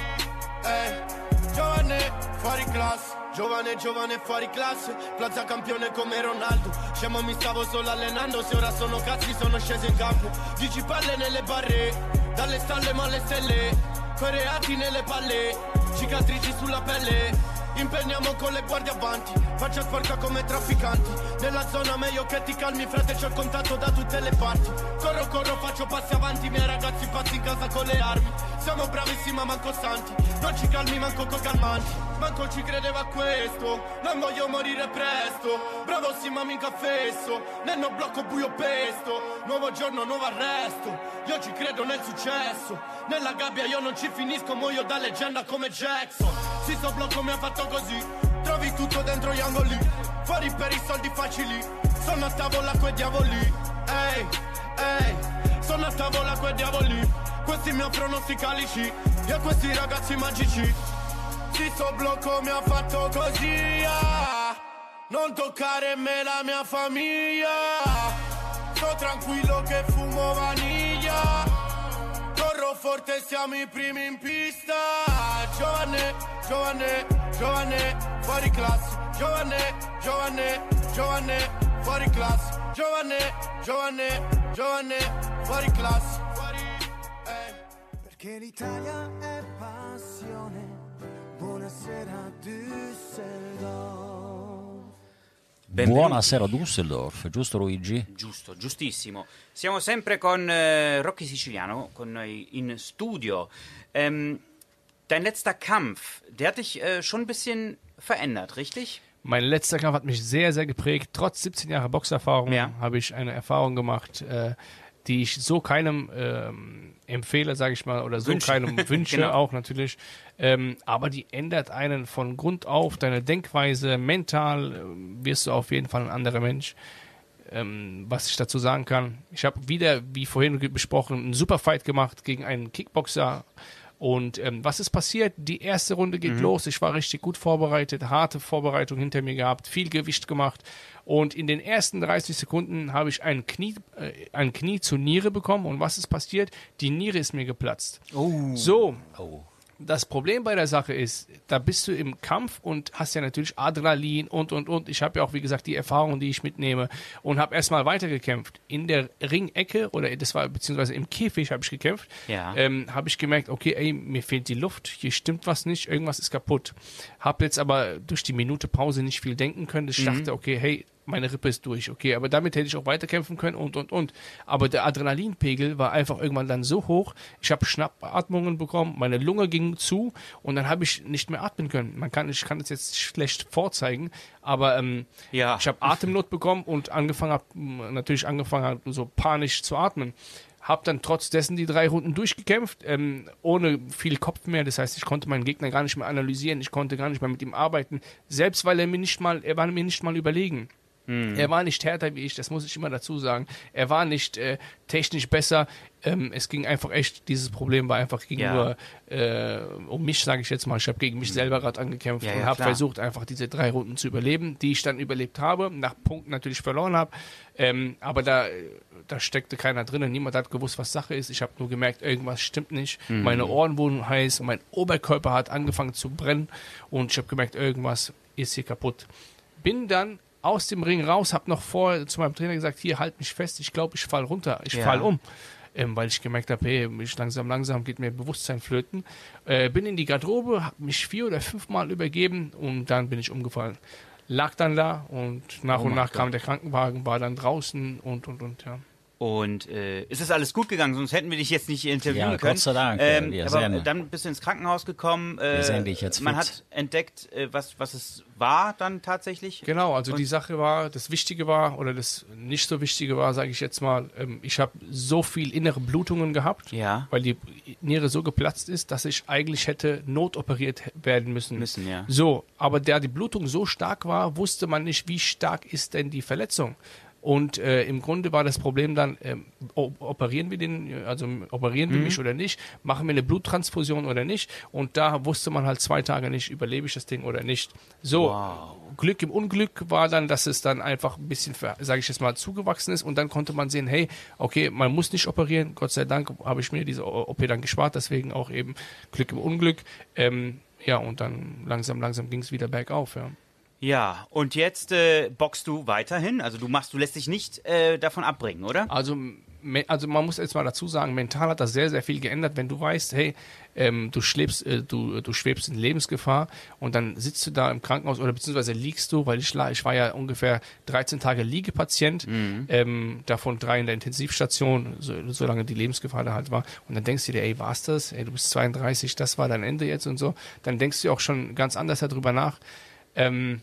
eh, giovane, fuori classe. Giovane, giovane, fuori classe, plaza campione come Ronaldo. Scemo mi stavo solo allenando, se ora sono cazzi sono sceso in campo. Dici palle nelle barre, dalle stalle ma alle stelle. Coreati nelle palle, cicatrici sulla pelle. Impegniamo con le guardie avanti, faccia sporca come trafficanti. Nella zona meglio che ti calmi, frate, c'ho il contatto da tutte le parti. Corro, corro, faccio passi avanti, i miei ragazzi pazzi in casa con le armi. Siamo bravissimi ma manco santi, non ci calmi manco con calmanti. Manco ci credeva questo, non voglio morire presto. Bravo sì ma mica fesso, nel no blocco buio pesto. Nuovo giorno, nuovo arresto, io ci credo nel successo. Nella gabbia io non ci finisco, muoio da leggenda come Jackson. Si so blocco mi ha fatto così, trovi tutto dentro gli angoli. Fuori per i soldi facili, sono a tavola quei diavoli. Ehi, ehi, sono a tavola quei diavoli. Questi mi offrono sti calici, e questi ragazzi magici. Si so blocco mi ha fatto così ah. Non toccare me la mia famiglia Sto tranquillo che fumo vaniglia Corro forte siamo i primi in pista Giovane, giovane, giovane, fuori classe Giovane, giovane, giovane, fuori classe Giovane, giovane, giovane, fuori classe Fuori, eh. Perché l'Italia è passione. Buonasera Düsseldorf. Benvenuti. Buonasera Düsseldorf, giusto Luigi? Giusto, giustissimo. Siamo sempre con äh, Rocky Siciliano, con noi in Studio. Ähm, dein letzter Kampf, der hat dich äh, schon ein bisschen verändert, richtig? Mein letzter Kampf hat mich sehr, sehr geprägt. Trotz 17 Jahre Boxerfahrung Ja. habe ich eine Erfahrung gemacht, äh, die ich so keinem ähm, empfehle, sage ich mal, oder so Wünsche. keinem wünsche, Genau. auch natürlich. Ähm, aber die ändert einen von Grund auf, deine Denkweise, mental ähm, wirst du auf jeden Fall ein anderer Mensch. Ähm, was ich dazu sagen kann, ich habe wieder, wie vorhin besprochen, einen Superfight gemacht gegen einen Kickboxer. Und ähm, was ist passiert? Die erste Runde geht los. Ich war richtig gut vorbereitet, harte Vorbereitung hinter mir gehabt, viel Gewicht gemacht. Und in den ersten 30 Sekunden habe ich ein Knie, äh, ein Knie zur Niere bekommen. Und was ist passiert? Die Niere ist mir geplatzt. So, Oh. Das Problem bei der Sache ist, da bist du im Kampf und hast ja natürlich Adrenalin und und und. Ich habe ja auch, wie gesagt, die Erfahrung, die ich mitnehme und habe erstmal weitergekämpft. In der Ringecke oder das war beziehungsweise im Käfig habe ich gekämpft. Ja. Ähm, habe ich gemerkt, okay, ey, mir fehlt die Luft, hier stimmt was nicht, irgendwas ist kaputt. Habe jetzt aber durch die Minute Pause nicht viel denken können. Ich dachte, okay, hey, meine Rippe ist durch, okay, aber damit hätte ich auch weiterkämpfen können und und und. Aber der Adrenalinpegel war einfach irgendwann dann so hoch, ich habe Schnappatmungen bekommen, meine Lunge ging zu und dann habe ich nicht mehr atmen können. Man kann, ich kann es jetzt schlecht vorzeigen, aber ähm, Ja. ich habe Atemnot bekommen und angefangen hab, m, natürlich angefangen hab, so panisch zu atmen. Hab dann trotz dessen die drei Runden durchgekämpft, ähm, ohne viel Kopf mehr. Das heißt, ich konnte meinen Gegner gar nicht mehr analysieren, ich konnte gar nicht mehr mit ihm arbeiten, selbst weil er mir nicht mal, er war mir nicht mal überlegen. Er war nicht härter wie ich, das muss ich immer dazu sagen. Er war nicht äh, technisch besser. Ähm, es ging einfach echt, dieses Problem war einfach gegenüber, äh, um mich, sage ich jetzt mal. Ich habe gegen mich selber gerade angekämpft Ja, und ja, habe klar. versucht, einfach diese drei Runden zu überleben, die ich dann überlebt habe, nach Punkten natürlich verloren habe. Ähm, aber da, da steckte keiner drin, niemand hat gewusst, was Sache ist. Ich habe nur gemerkt, irgendwas stimmt nicht. Mhm. Meine Ohren wurden heiß und mein Oberkörper hat angefangen zu brennen und ich habe gemerkt, irgendwas ist hier kaputt. Bin dann aus dem Ring raus, habe noch vor zu meinem Trainer gesagt, hier halt mich fest, ich glaube, ich fall runter, ich Ja. fall um. Ähm, weil ich gemerkt habe, hey, ich langsam, langsam geht mir Bewusstsein flöten. Äh, bin in die Garderobe, habe mich vier oder fünfmal übergeben und dann bin ich umgefallen. Lag dann da und nach Oh und nach kam der Krankenwagen, war dann draußen und und und ja. Und äh, ist das alles gut gegangen? Sonst hätten wir dich jetzt nicht interviewen Ja, können. Gott sei Dank, Ähm, wir aber sehen. dann bist du ins Krankenhaus gekommen. Äh, Wir dich jetzt Man fit. hat entdeckt, äh, was, was es war dann tatsächlich. Genau, also Und- die Sache war, das Wichtige war, oder das nicht so Wichtige war, sage ich jetzt mal, ähm, ich habe so viel innere Blutungen gehabt, Ja. weil die Niere so geplatzt ist, dass ich eigentlich hätte notoperiert werden müssen. Müssen, ja. So, aber da die Blutung so stark war, wusste man nicht, wie stark ist denn die Verletzung. Und äh, im Grunde war das Problem dann, o- operieren wir den, äh, also operieren wir mich oder nicht, machen wir eine Bluttransfusion oder nicht. Und da wusste man halt zwei Tage nicht, überlebe ich das Ding oder nicht. So, Glück im Unglück war dann, dass es dann einfach ein bisschen, sage ich jetzt mal, zugewachsen ist. Und dann konnte man sehen, hey, okay, man muss nicht operieren. Gott sei Dank habe ich mir diese OP dann gespart. Deswegen auch eben Glück im Unglück. Ähm, ja, und dann langsam, langsam ging es wieder bergauf. Ja. Ja, und jetzt äh, boxst du weiterhin? Also du machst, du lässt dich nicht äh, davon abbringen, oder? Also, also man muss jetzt mal dazu sagen, mental hat das sehr, sehr viel geändert, wenn du weißt, hey, ähm, du, schläbst, äh, du, du schwebst in Lebensgefahr und dann sitzt du da im Krankenhaus oder beziehungsweise liegst du, weil ich, ich war ja ungefähr 13 Tage Liegepatient, ähm, davon drei in der Intensivstation, so, solange die Lebensgefahr da halt war. Und dann denkst du dir, ey, war's das? Ey, du bist 32, das war dein Ende jetzt und so. Dann denkst du auch schon ganz anders darüber nach. Ähm,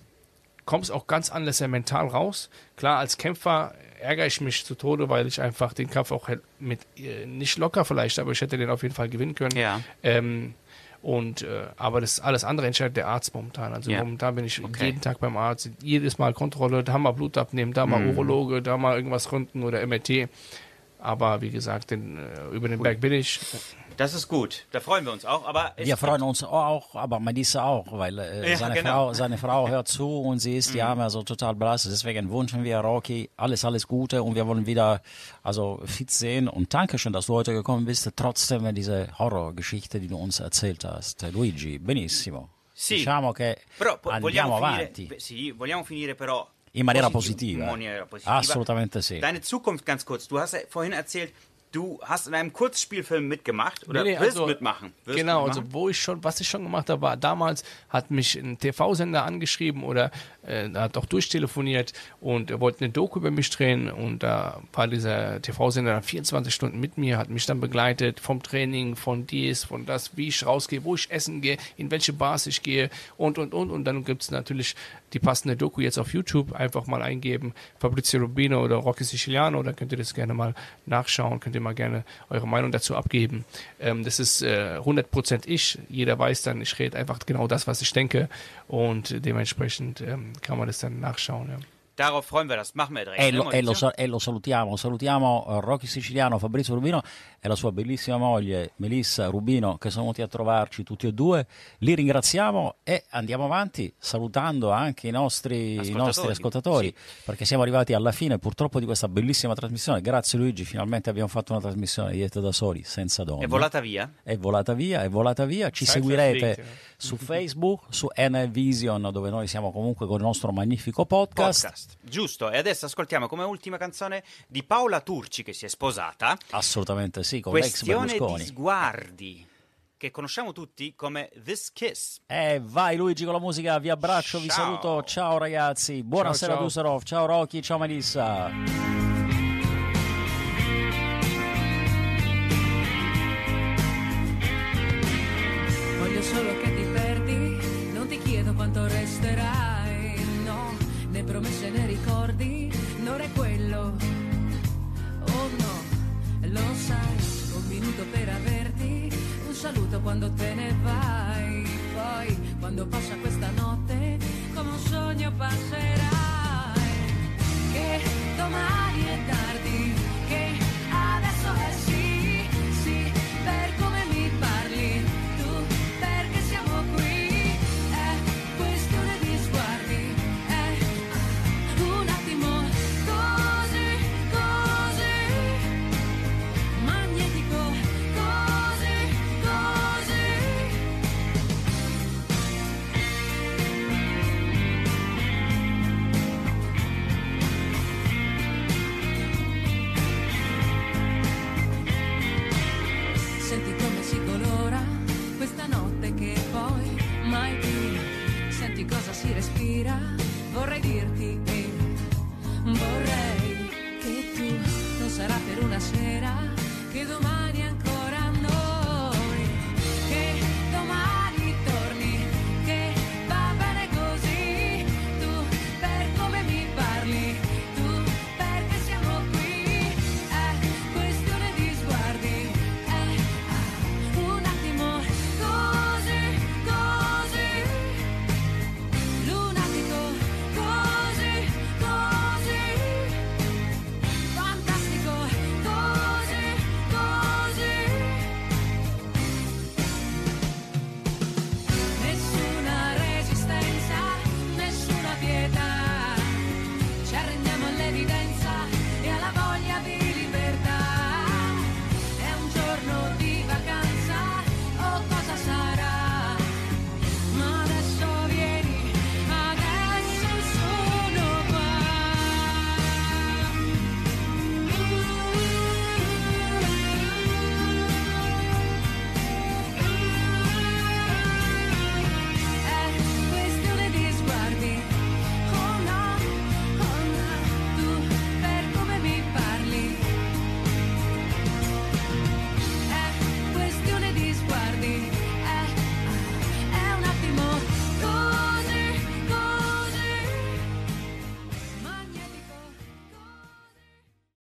kommst auch ganz anders ja mental raus. Klar, als Kämpfer ärgere ich mich zu Tode, weil ich einfach den Kampf auch mit äh, nicht locker vielleicht, aber ich hätte den auf jeden Fall gewinnen können. Ja. Ähm, und äh, aber das alles andere entscheidet der Arzt momentan. Also Ja. momentan bin ich Okay. jeden Tag beim Arzt, jedes Mal Kontrolle, da mal Blut abnehmen, da mal Mhm. Urologe, da mal irgendwas runden oder MRT. Aber wie gesagt, den, äh, über den Berg bin ich. Das ist gut. Da freuen wir uns auch. Aber Wir freuen uns auch, aber Melissa auch, weil äh, Ja, seine, genau. Frau, seine Frau hört zu und sie ist ja immer so total belastet. Deswegen wünschen wir Rocky alles, alles Gute und wir wollen wieder also fit sehen. Und danke schön, dass du heute gekommen bist, trotzdem diese Horrorgeschichte, die du uns erzählt hast. Luigi, benissimo. Sì. Diciamo che Però po- andiamo avanti. finire, sì, vogliamo finire però In maniera positiv- positiva. In maniera positiva. Assolutamente sì. Deine Zukunft ganz kurz. Du hast ja vorhin erzählt, du hast in einem Kurzspielfilm mitgemacht oder Nee, nee, willst also- mitmachen. Wirst genau, mitmachen? also wo ich schon, was ich schon gemacht habe, war damals hat mich ein TV-Sender angeschrieben oder äh, hat auch durchtelefoniert und er wollte eine Doku über mich drehen und da war dieser TV-Sender dann 24 Stunden mit mir, hat mich dann begleitet vom Training, von dies, von das, wie ich rausgehe, wo ich essen gehe, in welche Bars ich gehe und und und und dann gibt es natürlich die passende Doku jetzt auf YouTube, einfach mal eingeben, Fabrizio Rubino oder Rocky Siciliano, da könnt ihr das gerne mal nachschauen, könnt ihr mal gerne eure Meinung dazu abgeben. Ähm, das ist äh, 100% ich, jeder weiß dann, ich rede einfach genau das, was ich denke und dementsprechend ähm, kann man das dann nachschauen. Ja. Darauf freuen wir das. Machen wir direkt. E lo, e lo e lo salutiamo, salutiamo eh, Rocky Siciliano, Fabrizio Rubino e la sua bellissima moglie Melissa Rubino che sono venuti a trovarci tutti e due. Li ringraziamo e andiamo avanti salutando anche i nostri i Ascoltatori, nostri ascoltatori perché siamo arrivati alla fine purtroppo di questa bellissima trasmissione. Grazie Luigi, finalmente abbiamo fatto una trasmissione diretta da soli, senza donne. È volata via? È volata via, è volata via. Ci Senza seguirete eh. su Facebook, su NL Vision, dove noi siamo comunque con il nostro magnifico podcast. Podcast. Giusto. E adesso ascoltiamo come ultima canzone di Paola Turci che si è sposata. Assolutamente sì, con l'ex Questione di sguardi. Che conosciamo tutti come This Kiss. Eh, vai Luigi con la musica, vi abbraccio, vi Ciao. saluto, ciao ragazzi, buonasera ciao. Dusserov, ciao Rocky, ciao Melissa. Quando te ne vai, poi quando passa questa notte, come un sogno passerai. Che domani è tardi, vorrei dirti e vorrei che tu non sarà per una sera, che domani ancora